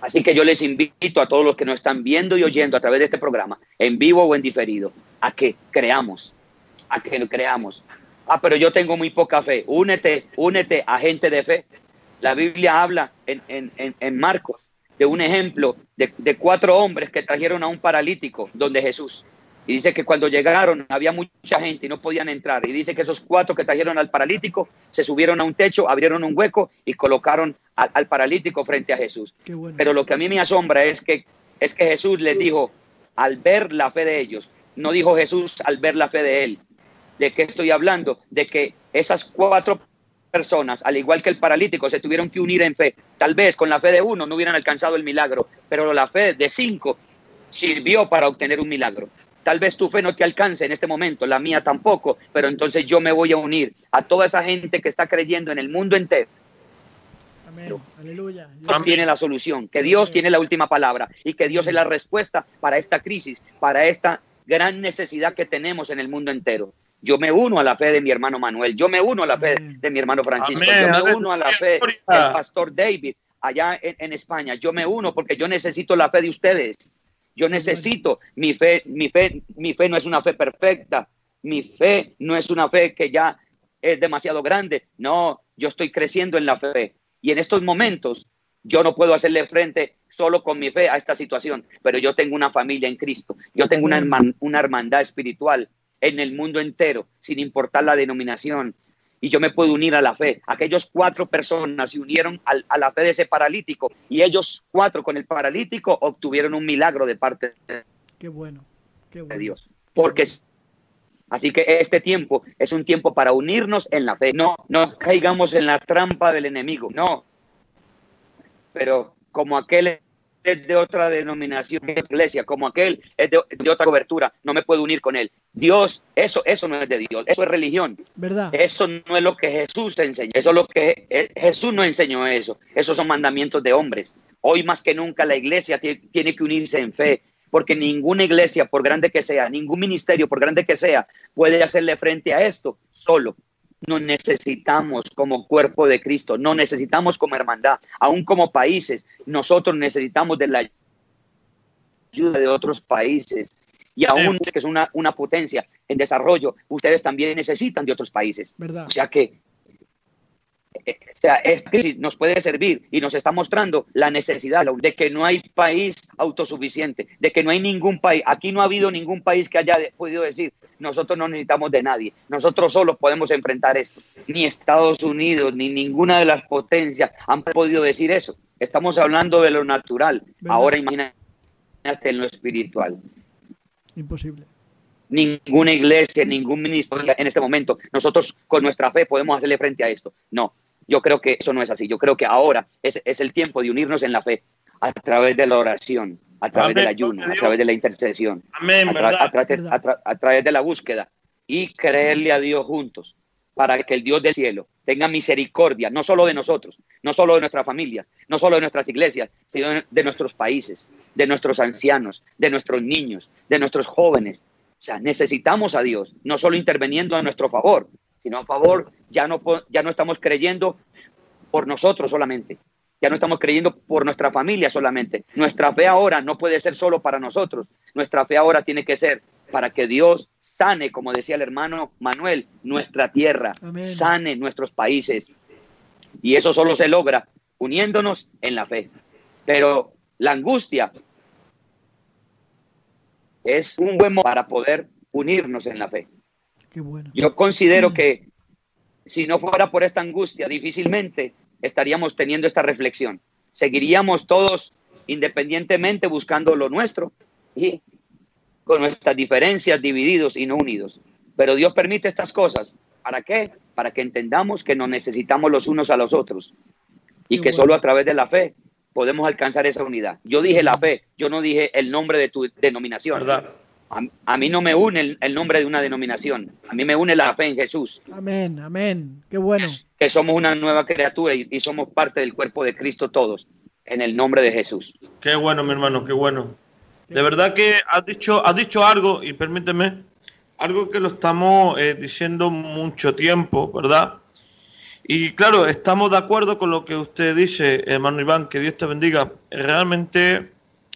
Así que yo les invito a todos los que nos están viendo y oyendo a través de este programa, en vivo o en diferido, a que creamos, a que creamos. Ah, pero yo tengo muy poca fe. Únete, únete a gente de fe. La Biblia habla en, en, en Marcos de un ejemplo de, de, cuatro hombres que trajeron a un paralítico donde Jesús. Y dice que cuando llegaron había mucha gente y no podían entrar. Y dice que esos cuatro que trajeron al paralítico se subieron a un techo, abrieron un hueco y colocaron al, al paralítico frente a Jesús. Bueno. Pero lo que a mí me asombra es que, es que Jesús les dijo, al ver la fe de ellos, no dijo Jesús al ver la fe de él, ¿De qué estoy hablando? De que esas cuatro personas, al igual que el paralítico, se tuvieron que unir en fe. Tal vez con la fe de uno no hubieran alcanzado el milagro, pero la fe de cinco sirvió para obtener un milagro. Tal vez tu fe no te alcance en este momento, la mía tampoco, pero entonces yo me voy a unir a toda esa gente que está creyendo en el mundo entero. Amén. Aleluya. Dios tiene la solución, que Dios tiene la última palabra y que Dios es la respuesta para esta crisis, para esta gran necesidad que tenemos en el mundo entero. Yo me uno a la fe de mi hermano Manuel, yo me uno a la fe de mi hermano Francisco, yo me uno a la fe del pastor David allá en, en España, yo me uno porque yo necesito la fe de ustedes. Yo necesito mi fe, mi fe, mi fe no es una fe perfecta, mi fe no es una fe que ya es demasiado grande. No, yo estoy creciendo en la fe. Y en estos momentos yo no puedo hacerle frente solo con mi fe a esta situación, pero yo tengo una familia en Cristo, yo tengo una, una hermandad espiritual en el mundo entero, sin importar la denominación, y yo me puedo unir a la fe. Aquellos cuatro personas se unieron a la fe de ese paralítico y ellos cuatro con el paralítico obtuvieron un milagro de parte qué bueno, qué bueno. de Dios. Porque así que este tiempo es un tiempo para unirnos en la fe. No, no caigamos en la trampa del enemigo. No. Pero como aquel es de otra denominación de iglesia, como aquel es de, otra cobertura, no me puedo unir con él. Dios, eso, eso no es de Dios, eso es religión. ¿Verdad? Eso no es lo que Jesús te enseñó, eso es lo que eh, Jesús no enseñó eso, esos son mandamientos de hombres. Hoy más que nunca la iglesia tiene que unirse en fe, porque ninguna iglesia, por grande que sea, ningún ministerio, por grande que sea, puede hacerle frente a esto solo nos necesitamos como cuerpo de Cristo, no necesitamos como hermandad, aún como países, nosotros necesitamos de la ayuda de otros países. Y aún que es una, una potencia en desarrollo, ustedes también necesitan de otros países. ¿Verdad? O sea que o sea, esta crisis nos puede servir y nos está mostrando la necesidad de que no hay país autosuficiente, de que no hay ningún país, aquí no ha habido ningún país que haya podido decir, nosotros no necesitamos de nadie, nosotros solos podemos enfrentar esto. Ni Estados Unidos, ni ninguna de las potencias han podido decir eso. Estamos hablando de lo natural. Ahora imagínate en lo espiritual. Imposible ninguna iglesia, ningún ministerio en este momento, nosotros con nuestra fe podemos hacerle frente a esto. No, yo creo que eso no es así. Yo creo que ahora es, es el tiempo de unirnos en la fe a través de la oración, a través del ayuno, a través de la intercesión, a, través de la búsqueda y creerle a Dios juntos para que el Dios del cielo tenga misericordia, no solo de nosotros, no solo de nuestras familias, no solo de nuestras iglesias, sino de nuestros países, de nuestros ancianos, de nuestros niños, de nuestros jóvenes, o sea, necesitamos a Dios, no solo interviniendo a nuestro favor, sino a favor, ya no, ya no estamos creyendo por nosotros solamente, ya no estamos creyendo por nuestra familia solamente. Nuestra fe ahora no puede ser solo para nosotros, nuestra fe ahora tiene que ser para que Dios sane, como decía el hermano Manuel, nuestra tierra, sane nuestros países. Y eso solo se logra uniéndonos en la fe. Pero la angustia es un buen modo para poder unirnos en la fe. Yo considero que si no fuera por esta angustia, difícilmente estaríamos teniendo esta reflexión. Seguiríamos todos independientemente buscando lo nuestro y con nuestras diferencias divididos y no unidos. Pero Dios permite estas cosas. ¿Para qué? Para que entendamos que nos necesitamos los unos a los otros y que solo a través de la fe podemos alcanzar esa unidad. Yo dije la fe, yo no dije el nombre de tu denominación. A, mí no me une el, nombre de una denominación, a mí me une la fe en Jesús. Amén, amén, qué bueno. Que somos una nueva criatura y, somos parte del cuerpo de Cristo todos, en el nombre de Jesús. Qué bueno, mi hermano, qué bueno. De verdad que has dicho, has dicho algo, y permíteme, algo que lo estamos eh, diciendo mucho tiempo, ¿verdad? Y claro, estamos de acuerdo con lo que usted dice, hermano Iván, que Dios te bendiga. Realmente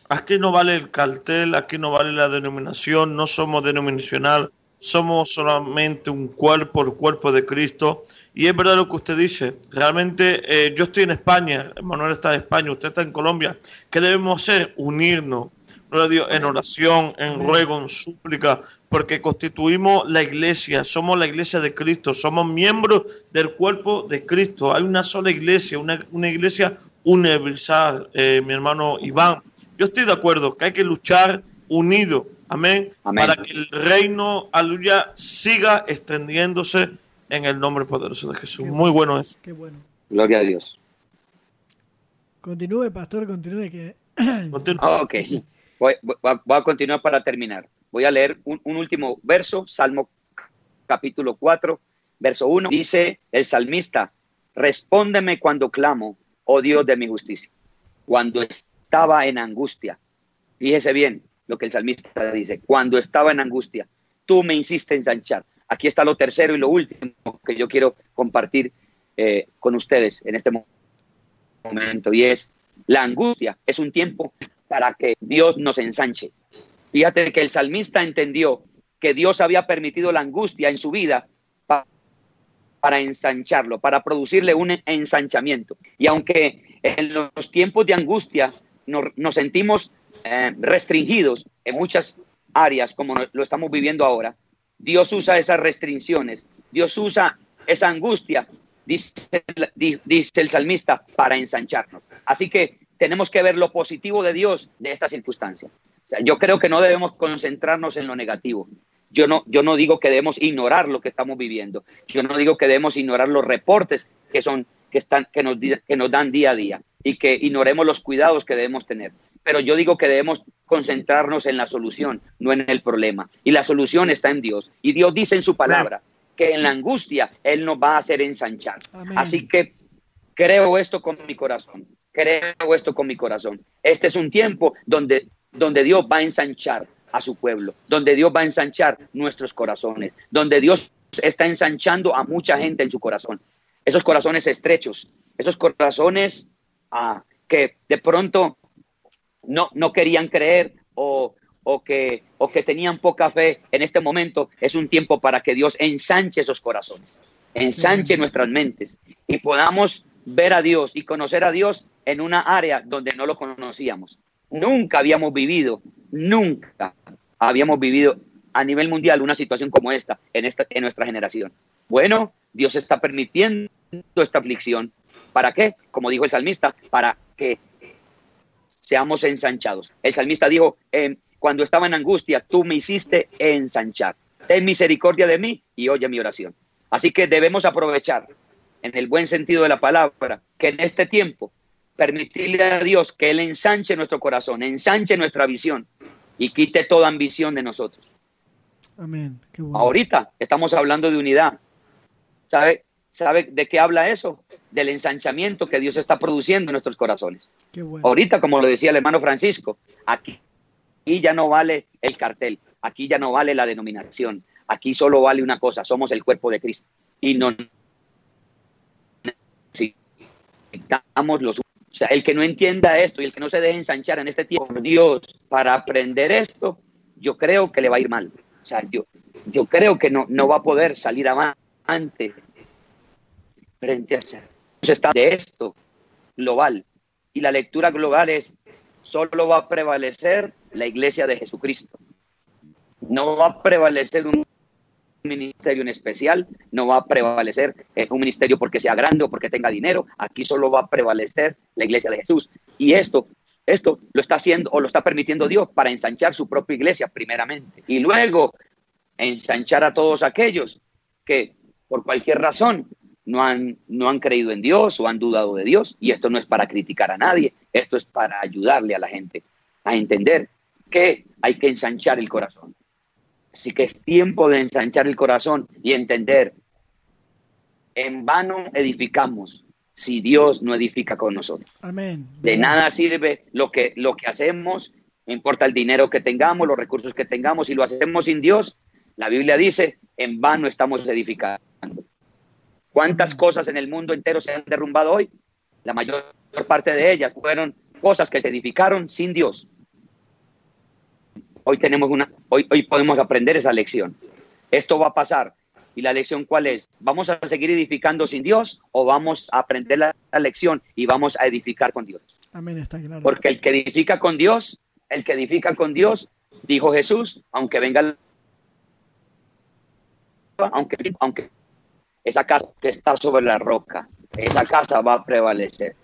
aquí no vale el cartel, aquí no vale la denominación, no somos denominacional, somos solamente un cuerpo, el cuerpo de Cristo. Y es verdad lo que usted dice, realmente eh, yo estoy en España, Manuel está en España, usted está en Colombia. ¿Qué debemos hacer? Unirnos, en oración, en ruego, en súplica, porque constituimos la iglesia, somos la iglesia de Cristo, somos miembros del cuerpo de Cristo. Hay una sola iglesia, una, una iglesia universal, eh, mi hermano Iván. Yo estoy de acuerdo que hay que luchar unido, Amén. Para que el reino, aleluya, siga extendiéndose en el nombre poderoso de Jesús. Muy bueno eso. Qué bueno. Gloria a Dios. Continúe, pastor, continúe. Que... ok. Voy, a continuar para terminar. Voy a leer un, último verso, Salmo capítulo 4, verso 1. Dice el salmista, respóndeme cuando clamo, oh Dios de mi justicia. Cuando estaba en angustia. Fíjese bien lo que el salmista dice. Cuando estaba en angustia, tú me hiciste ensanchar. Aquí está lo tercero y lo último que yo quiero compartir eh, con ustedes en este momento. Y es la angustia. Es un tiempo para que Dios nos ensanche. Fíjate que el salmista entendió que Dios había permitido la angustia en su vida para ensancharlo, para producirle un ensanchamiento. Y aunque en los tiempos de angustia nos, sentimos eh, restringidos en muchas áreas, como lo estamos viviendo ahora, Dios usa esas restricciones, Dios usa esa angustia, dice, dice el salmista, para ensancharnos. Así que tenemos que ver lo positivo de Dios de esta circunstancia. yo creo que no debemos concentrarnos en lo negativo. Yo no, yo no digo que debemos ignorar lo que estamos viviendo. Yo no digo que debemos ignorar los reportes que son que están que nos, que nos dan día a día y que ignoremos los cuidados que debemos tener. Pero yo digo que debemos concentrarnos en la solución, no en el problema. Y la solución está en Dios. Y Dios dice en su palabra que en la angustia Él nos va a hacer ensanchar. Así que creo esto con mi corazón. Creo esto con mi corazón. Este es un tiempo donde, donde Dios va a ensanchar a su pueblo, donde Dios va a ensanchar nuestros corazones, donde Dios está ensanchando a mucha gente en su corazón. Esos corazones estrechos, esos corazones ah, que de pronto no, no querían creer o, o, que, o que tenían poca fe en este momento, es un tiempo para que Dios ensanche esos corazones, ensanche nuestras mentes y podamos ver a Dios y conocer a Dios en una área donde no lo conocíamos. Nunca habíamos vivido, nunca habíamos vivido a nivel mundial una situación como esta en, esta, en nuestra generación. Bueno, Dios está permitiendo esta aflicción. ¿Para qué? Como dijo el salmista, para que seamos ensanchados. El salmista dijo, cuando estaba en angustia, tú me hiciste ensanchar. Ten misericordia de mí y oye mi oración. Así que debemos aprovechar, en el buen sentido de la palabra, que en este tiempo permitirle a Dios que Él ensanche nuestro corazón, ensanche nuestra visión y quite toda ambición de nosotros. Amén. Ahorita estamos hablando de unidad. ¿Sabe, ¿Sabe de qué habla eso? Del ensanchamiento que Dios está produciendo en nuestros corazones. Ahorita, como lo decía el hermano Francisco, aquí, aquí ya no vale el cartel, aquí ya no vale la denominación, aquí solo vale una cosa, somos el cuerpo de Cristo. Y no necesitamos los o sea, el que no entienda esto y el que no se deje ensanchar en este tiempo, Dios, para aprender esto, yo creo que le va a ir mal. O sea, yo, yo creo que no, no va a poder salir avante frente a está de esto global. Y la lectura global es, solo va a prevalecer la iglesia de Jesucristo. No va a prevalecer un ministerio en especial, no va a prevalecer eh, un ministerio porque sea grande o porque tenga dinero, aquí solo va a prevalecer la iglesia de Jesús. Y esto, esto lo está haciendo o lo está permitiendo Dios para ensanchar su propia iglesia primeramente y luego ensanchar a todos aquellos que por cualquier razón no han, no han creído en Dios o han dudado de Dios. Y esto no es para criticar a nadie, esto es para ayudarle a la gente a entender que hay que ensanchar el corazón. Así que es tiempo de ensanchar el corazón y entender, en vano edificamos si Dios no edifica con nosotros. Amén. De nada sirve lo que, lo que hacemos, no importa el dinero que tengamos, los recursos que tengamos, si lo hacemos sin Dios, la Biblia dice, en vano estamos edificando. ¿Cuántas cosas en el mundo entero se han derrumbado hoy? La mayor parte de ellas fueron cosas que se edificaron sin Dios hoy tenemos una, hoy, hoy podemos aprender esa lección. Esto va a pasar. ¿Y la lección cuál es? ¿Vamos a seguir edificando sin Dios o vamos a aprender la, lección y vamos a edificar con Dios? Amén, está claro. Porque el que edifica con Dios, el que edifica con Dios, dijo Jesús, aunque venga, aunque, aunque esa casa que está sobre la roca, esa casa va a prevalecer.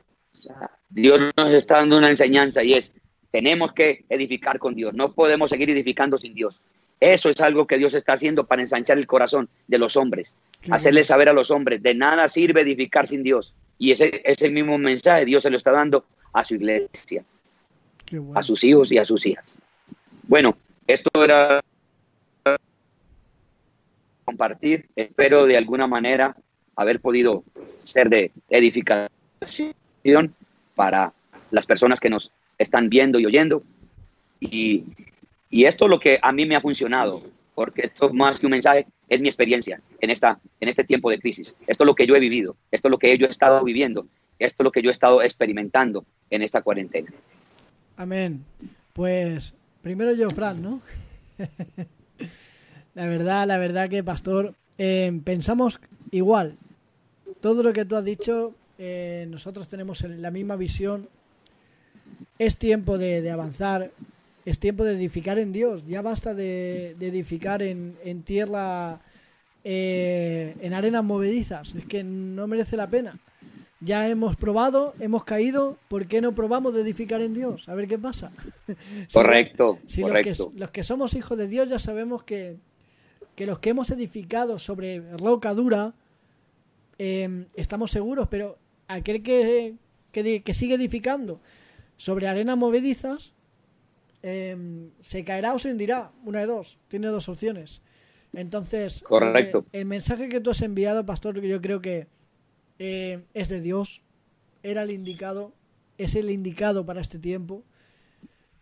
Dios nos está dando una enseñanza y es, Tenemos que edificar con Dios. No podemos seguir edificando sin Dios. Eso es algo que Dios está haciendo para ensanchar el corazón de los hombres. Hacerles saber a los hombres, de nada sirve edificar sin Dios. Y ese, ese mismo mensaje Dios se lo está dando a su iglesia, a sus hijos y a sus hijas. Bueno, esto era compartir. Espero de alguna manera haber podido ser de edificación para las personas que nos están viendo y oyendo. Y, y esto es lo que a mí me ha funcionado, porque esto más que un mensaje es mi experiencia en, esta, en este tiempo de crisis. Esto es lo que yo he vivido, esto es lo que yo he estado viviendo, esto es lo que yo he estado experimentando en esta cuarentena. Amén. Pues primero yo, Fran, ¿no? la verdad, la verdad que, Pastor, eh, pensamos igual. Todo lo que tú has dicho, eh, nosotros tenemos la misma visión. Es tiempo de, avanzar, es tiempo de edificar en Dios. Ya basta de, edificar en, tierra, eh, en arenas movedizas. Es que no merece la pena. Ya hemos probado, hemos caído, ¿por qué no probamos de edificar en Dios? A ver qué pasa. Correcto, si correcto. Los, que, somos hijos de Dios ya sabemos que, que los que hemos edificado sobre roca dura, em, estamos seguros, pero aquel que, que, sigue edificando sobre arenas movedizas, em, se caerá o se hundirá, una de dos, tiene dos opciones. Entonces, Correcto. el mensaje que tú has enviado, pastor, yo creo que eh, es de Dios, era el indicado, es el indicado para este tiempo.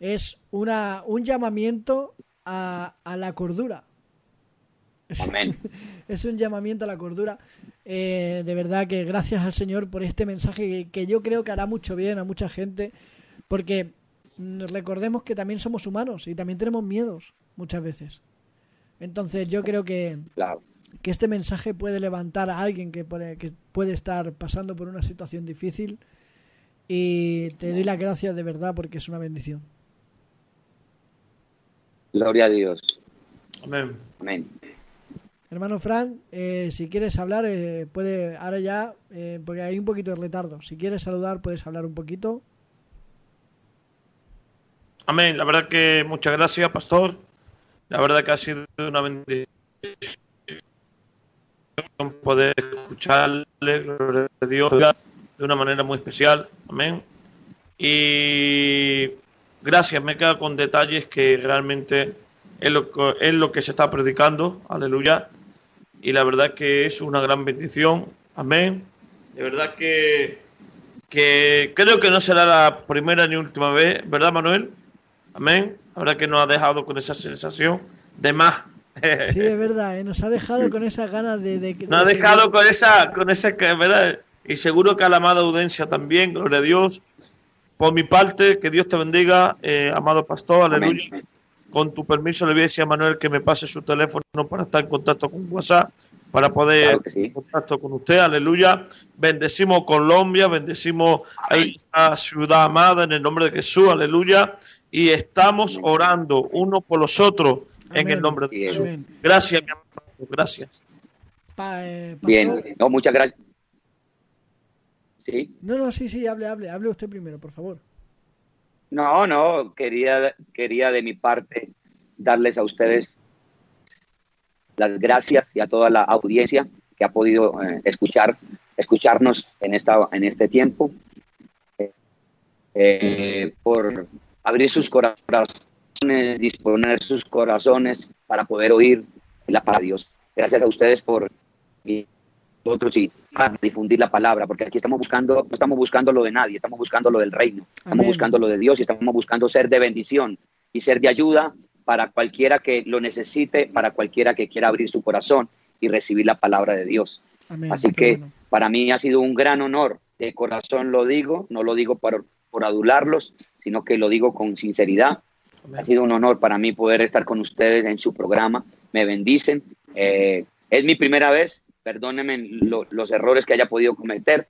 Es una, un llamamiento a, la cordura. Amén. es un llamamiento a la cordura. Eh, de verdad que gracias al Señor por este mensaje que, yo creo que hará mucho bien a mucha gente, porque recordemos que también somos humanos y también tenemos miedos muchas veces. Entonces yo creo que, que este mensaje puede levantar a alguien que puede, que puede estar pasando por una situación difícil y te doy las gracias de verdad porque es una bendición. Gloria a Dios. Amén. Amén. Hermano Fran, eh, si quieres hablar, eh, puede ahora ya, eh, porque hay un poquito de retardo. Si quieres saludar, puedes hablar un poquito. Amén. La verdad que muchas gracias, pastor. La verdad que ha sido una bendición poder escucharle, gloria a Dios, de una manera muy especial. Amén. Y gracias, me queda con detalles que realmente es lo, es lo que se está predicando. Aleluya. Y la verdad que es una gran bendición. Amén. De verdad que, que creo que no será la primera ni última vez, ¿verdad, Manuel? Amén. Verdad que nos ha dejado con esa sensación de más Sí, es verdad, ¿eh? nos ha dejado con esas ganas de... de nos ha dejado con esa, con esa, ¿verdad? Y seguro que a la amada audiencia también, gloria a Dios. Por mi parte, que Dios te bendiga, eh, amado pastor, aleluya. Con tu permiso le voy a decir a Manuel que me pase su teléfono para estar en contacto con WhatsApp, para poder estar en contacto con usted, aleluya. Bendecimos Colombia, bendecimos a ciudad amada en el nombre de Jesús, aleluya. Y estamos orando unos por los otros en el nombre de Jesús. Gracias, mi amor. Gracias. Eh, Bien, no, muchas gracias. Sí. No, no, sí, sí, hable, hable, hable usted primero, por favor. No, no, quería, quería de mi parte darles a ustedes las gracias y a toda la audiencia que ha podido eh, escuchar, escucharnos en, esta, en este tiempo, eh, por abrir sus corazones disponer sus corazones para poder oír la palabra de Dios. Gracias a ustedes por otros y difundir la palabra, porque aquí estamos buscando, no estamos buscando lo de nadie, estamos buscando lo del reino, estamos buscando lo de Dios y estamos buscando ser de bendición y ser de ayuda para cualquiera que lo necesite, para cualquiera que quiera abrir su corazón y recibir la palabra de Dios. Así que para mí ha sido un gran honor, de corazón lo digo, no lo digo por, por adularlos, sino que lo digo con sinceridad ha sido un honor para mí poder estar con ustedes en su programa. Me bendicen. Eh, es mi primera vez. Perdónenme los errores que haya podido cometer.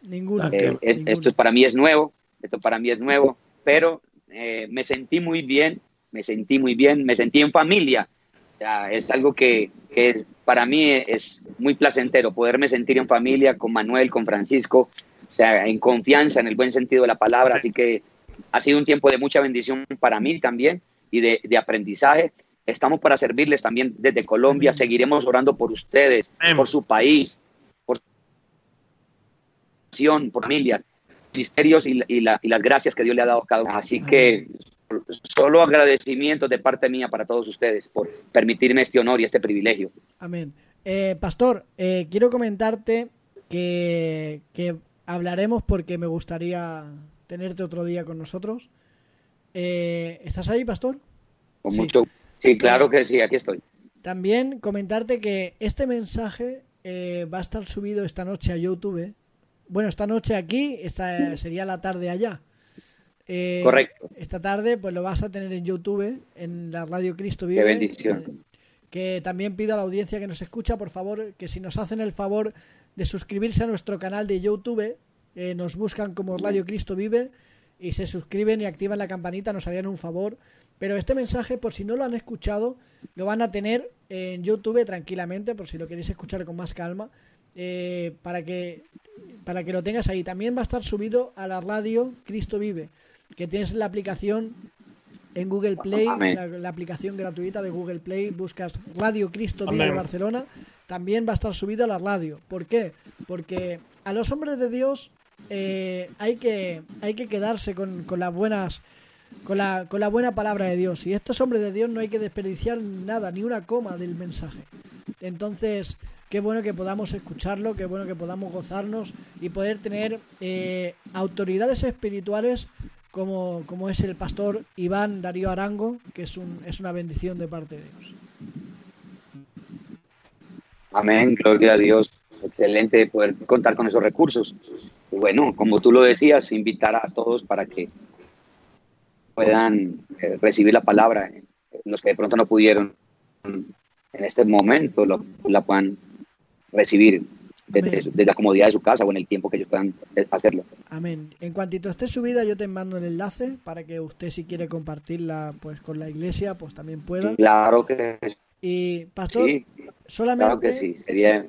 Eh, esto para mí es nuevo. Esto para mí es nuevo. Pero eh, me sentí muy bien. Me sentí muy bien. Me sentí en familia. O sea, es algo que, que para mí es muy placentero poderme sentir en familia con Manuel, con Francisco. O sea, en confianza, en el buen sentido de la palabra. Así que ha sido un tiempo de mucha bendición para mí también y de, de aprendizaje. Estamos para servirles también desde Colombia. Seguiremos orando por ustedes, por su país, por por familias, ministerios y, y, la, y, las gracias que Dios le ha dado a cada uno. Así que solo agradecimientos de parte mía para todos ustedes por permitirme este honor y este privilegio. Amén. Eh, pastor, eh, quiero comentarte que, que, hablaremos porque me gustaría tenerte otro día con nosotros. Eh, ¿Estás ahí, pastor? Con sí. mucho. Sí, claro que sí, aquí estoy. También comentarte que este mensaje va a estar subido esta noche a YouTube. Bueno, esta noche aquí, esta sería la tarde allá. Eh, Correcto. Esta tarde pues lo vas a tener en YouTube, en la Radio Cristo Vive. Qué bendición. Eh, que también pido a la audiencia que nos escucha, por favor, que si nos hacen el favor de suscribirse a nuestro canal de YouTube, eh, nos buscan como Radio Cristo Vive y se suscriben y activan la campanita, nos harían un favor. Pero este mensaje, por si no lo han escuchado, lo van a tener en YouTube tranquilamente, por si lo queréis escuchar con más calma, eh, para, que, para que lo tengas ahí. También va a estar subido a la radio Cristo Vive que tienes la aplicación en Google Play, la, la, aplicación gratuita de Google Play, buscas Radio Cristo Vive Barcelona, también va a estar subida a la radio. ¿Por qué? Porque a los hombres de Dios eh, hay, que, hay que quedarse con, con las buenas con la, con la buena palabra de Dios. Y estos hombres de Dios no hay que desperdiciar nada, ni una coma del mensaje. Entonces, qué bueno que podamos escucharlo, qué bueno que podamos gozarnos y poder tener eh, autoridades espirituales como, como es el pastor Iván Darío Arango, que es, un, es una bendición de parte de Dios. Amén, gloria a Dios. Excelente poder contar con esos recursos. Bueno, como tú lo decías, invitar a todos para que puedan eh, recibir la palabra, los que de pronto no pudieron en este momento lo, la puedan recibir desde, desde, la comodidad de su casa o en el tiempo que ellos puedan hacerlo. Amén. En cuantito esté subida, yo te mando el enlace para que usted, si quiere compartirla pues con la iglesia, pues también pueda. Claro que sí. Y, pastor, sí, solamente, claro que sí. Sería...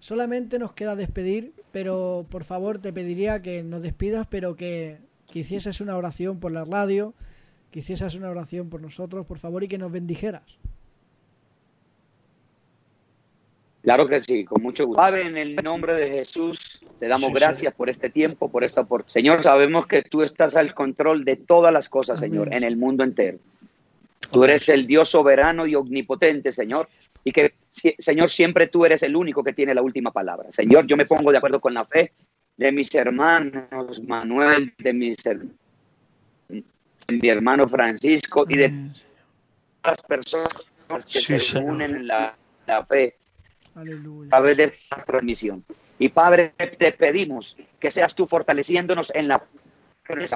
solamente nos queda despedir, pero por favor te pediría que nos despidas, pero que, que hicieses una oración por la radio, que hicieses una oración por nosotros, por favor, y que nos bendijeras. Claro que sí, con mucho gusto. Padre, en el nombre de Jesús, te damos sí, gracias sí. por este tiempo, por esta oportunidad. Señor, sabemos que tú estás al control de todas las cosas, Amén. Señor, en el mundo entero. Tú eres el Dios soberano y omnipotente, Señor, y que, Señor, siempre tú eres el único que tiene la última palabra. Señor, yo me pongo de acuerdo con la fe de mis hermanos, Manuel, de mis de mi hermano Francisco y de las personas que sí, se unen en la, la fe Aleluya. a través de esta transmisión. Y Padre, te pedimos que seas tú fortaleciéndonos en la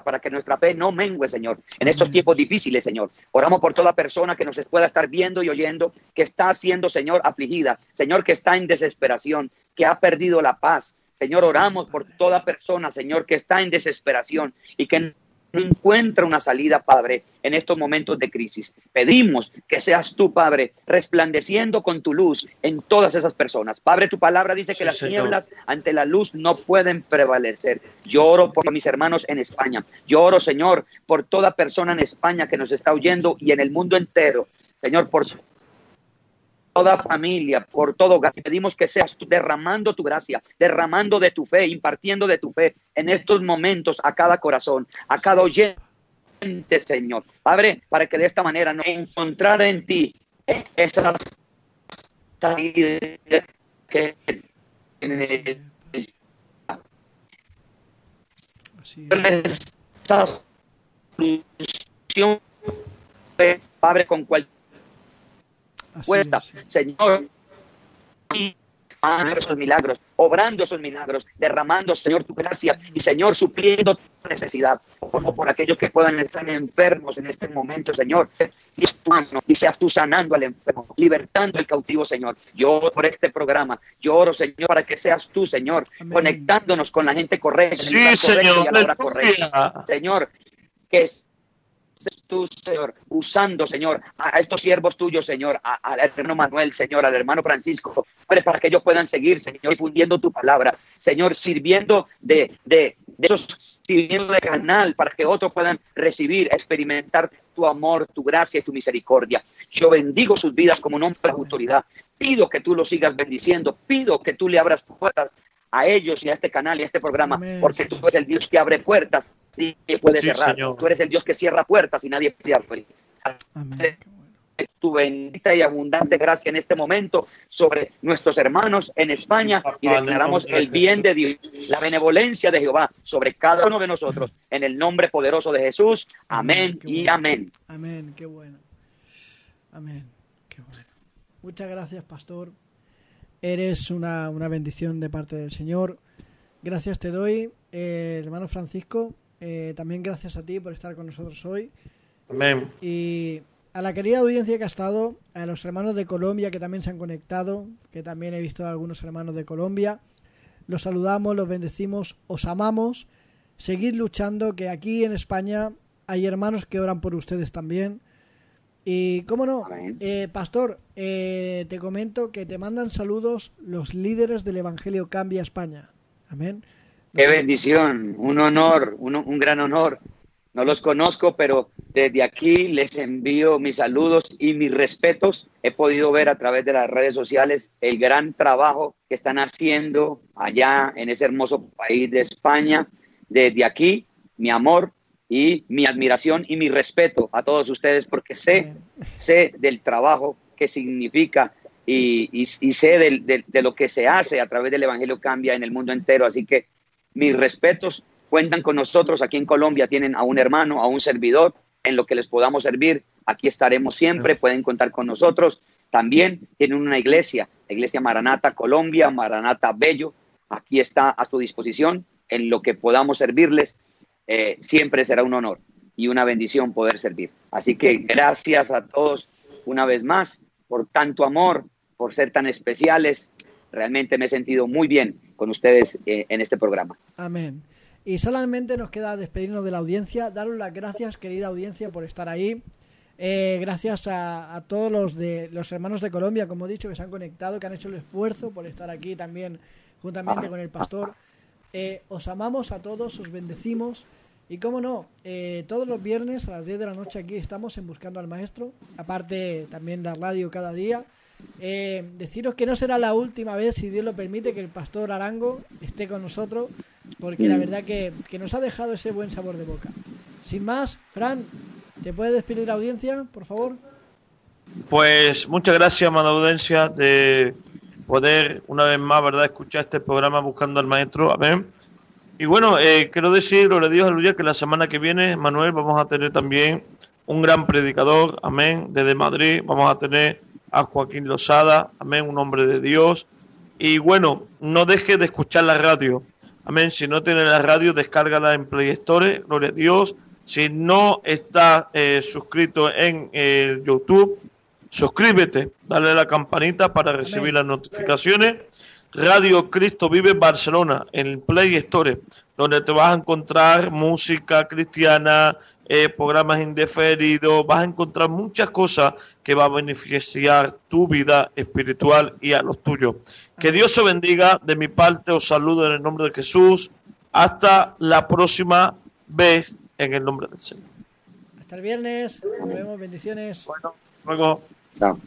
para que nuestra fe no mengue, Señor, en estos tiempos difíciles, Señor. Oramos por toda persona que nos pueda estar viendo y oyendo, que está siendo, Señor, afligida, Señor, que está en desesperación, que ha perdido la paz. Señor, oramos por toda persona, Señor, que está en desesperación y que no encuentra una salida, Padre, en estos momentos de crisis. Pedimos que seas tú, Padre, resplandeciendo con tu luz en todas esas personas. Padre, tu palabra dice que sí, las señor. nieblas ante la luz no pueden prevalecer. Yo oro por mis hermanos en España. Yo oro, Señor, por toda persona en España que nos está oyendo y en el mundo entero. Señor, por toda familia, por todo. Pedimos que seas tú derramando tu gracia, derramando de tu fe, impartiendo de tu fe en estos momentos a cada corazón, a cada oyente, Señor. Padre, para que de esta manera no encontrar en ti esas salidas que esa solución, Padre, con cualquier respuesta. Señor, esos milagros, obrando esos milagros, derramando, Señor, tu gracia y, Señor, supliendo tu necesidad. Como por aquellos que puedan estar enfermos en este momento, Señor, y, tu mano, y seas tú sanando al enfermo, libertando al cautivo, Señor. Yo oro por este programa, yo oro, Señor, para que seas tú, Señor, Amén. conectándonos con la gente correcta, sí, correcta, y a la hora correcta. Señor, Señor, en Señor. Señor, Señor, la Sí, Señor, que tú, Señor, usando, Señor, a estos siervos tuyos, Señor, al hermano Manuel, Señor, al hermano Francisco, para que ellos puedan seguir, Señor, difundiendo tu palabra, Señor, sirviendo de, de, de esos, sirviendo de canal para que otros puedan recibir, experimentar tu amor, tu gracia y tu misericordia. Yo bendigo sus vidas como un hombre de autoridad. Pido que tú los sigas bendiciendo, pido que tú le abras puertas a ellos y a este canal y a este programa, porque tú eres el Dios que abre puertas que puede cerrar. Tú eres el Dios que cierra puertas y nadie puede abrir. Tu bendita y abundante gracia en este momento sobre nuestros hermanos en España y declaramos el bien de Dios, la benevolencia de Jehová sobre cada uno de nosotros en el nombre poderoso de Jesús. Amén, y amén. Amén, qué bueno. Amén, qué bueno. Muchas gracias, pastor. Eres una, bendición de parte del Señor. Gracias te doy, eh, hermano Francisco. Eh, también gracias a ti por estar con nosotros hoy. Amén. Y a la querida audiencia que ha estado, a los hermanos de Colombia que también se han conectado, que también he visto a algunos hermanos de Colombia. Los saludamos, los bendecimos, os amamos. Seguid luchando, que aquí en España hay hermanos que oran por ustedes también. Y cómo no, eh, pastor, eh, te comento que te mandan saludos los líderes del Evangelio Cambia España. Amén. Qué bendición, un honor, un, un, gran honor. No los conozco, pero desde aquí les envío mis saludos y mis respetos. He podido ver a través de las redes sociales el gran trabajo que están haciendo allá en ese hermoso país de España. Desde aquí, mi amor, y mi admiración y mi respeto a todos ustedes porque sé, sé del trabajo que significa y, y, sé de lo que se hace a través del Evangelio Cambia en el mundo entero. Así que mis respetos cuentan con nosotros aquí en Colombia, tienen a un hermano, a un servidor en lo que les podamos servir. Aquí estaremos siempre, pueden contar con nosotros. También tienen una iglesia, la iglesia Maranata Colombia, Maranata Bello. Aquí está a su disposición en lo que podamos servirles eh, siempre será un honor y una bendición poder servir. Así que gracias a todos una vez más por tanto amor, por ser tan especiales. Realmente me he sentido muy bien con ustedes eh, en este programa. Amén. Y solamente nos queda despedirnos de la audiencia, daros las gracias, querida audiencia, por estar ahí. Eh, gracias a, todos los de los hermanos de Colombia, como he dicho, que se han conectado, que han hecho el esfuerzo por estar aquí también juntamente con el pastor. Eh, os amamos a todos, os bendecimos. Y cómo no, eh, todos los viernes a las 10 de la noche aquí estamos en Buscando al Maestro, aparte también de radio cada día. Eh, deciros que no será la última vez, si Dios lo permite, que el pastor Arango esté con nosotros, porque la verdad que, que nos ha dejado ese buen sabor de boca. Sin más, Fran, ¿te puedes despedir la audiencia, por favor? Pues muchas gracias, amada audiencia, de poder una vez más, ¿verdad?, escuchar este programa Buscando al Maestro. Amén. Y bueno, eh, quiero decir, gloria a Dios, aleluya, que la semana que viene, Manuel, vamos a tener también un gran predicador, amén, desde Madrid. Vamos a tener a Joaquín Losada, amén, un hombre de Dios. Y bueno, no dejes de escuchar la radio. Amén. Si no tienes la radio, descárgala en Play Store. Gloria a Dios. Si no estás eh, suscrito en eh, YouTube, suscríbete, dale a la campanita para recibir las notificaciones. Radio Cristo Vive Barcelona, en Play Store, donde te vas a encontrar música cristiana, eh, programas indeferidos, vas a encontrar muchas cosas que va a beneficiar tu vida espiritual y a los tuyos. Que Dios se bendiga. De mi parte os saludo en el nombre de Jesús. Hasta la próxima vez en el nombre del Señor. Hasta el viernes. Nos vemos. Bendiciones. Bueno, luego. Chao.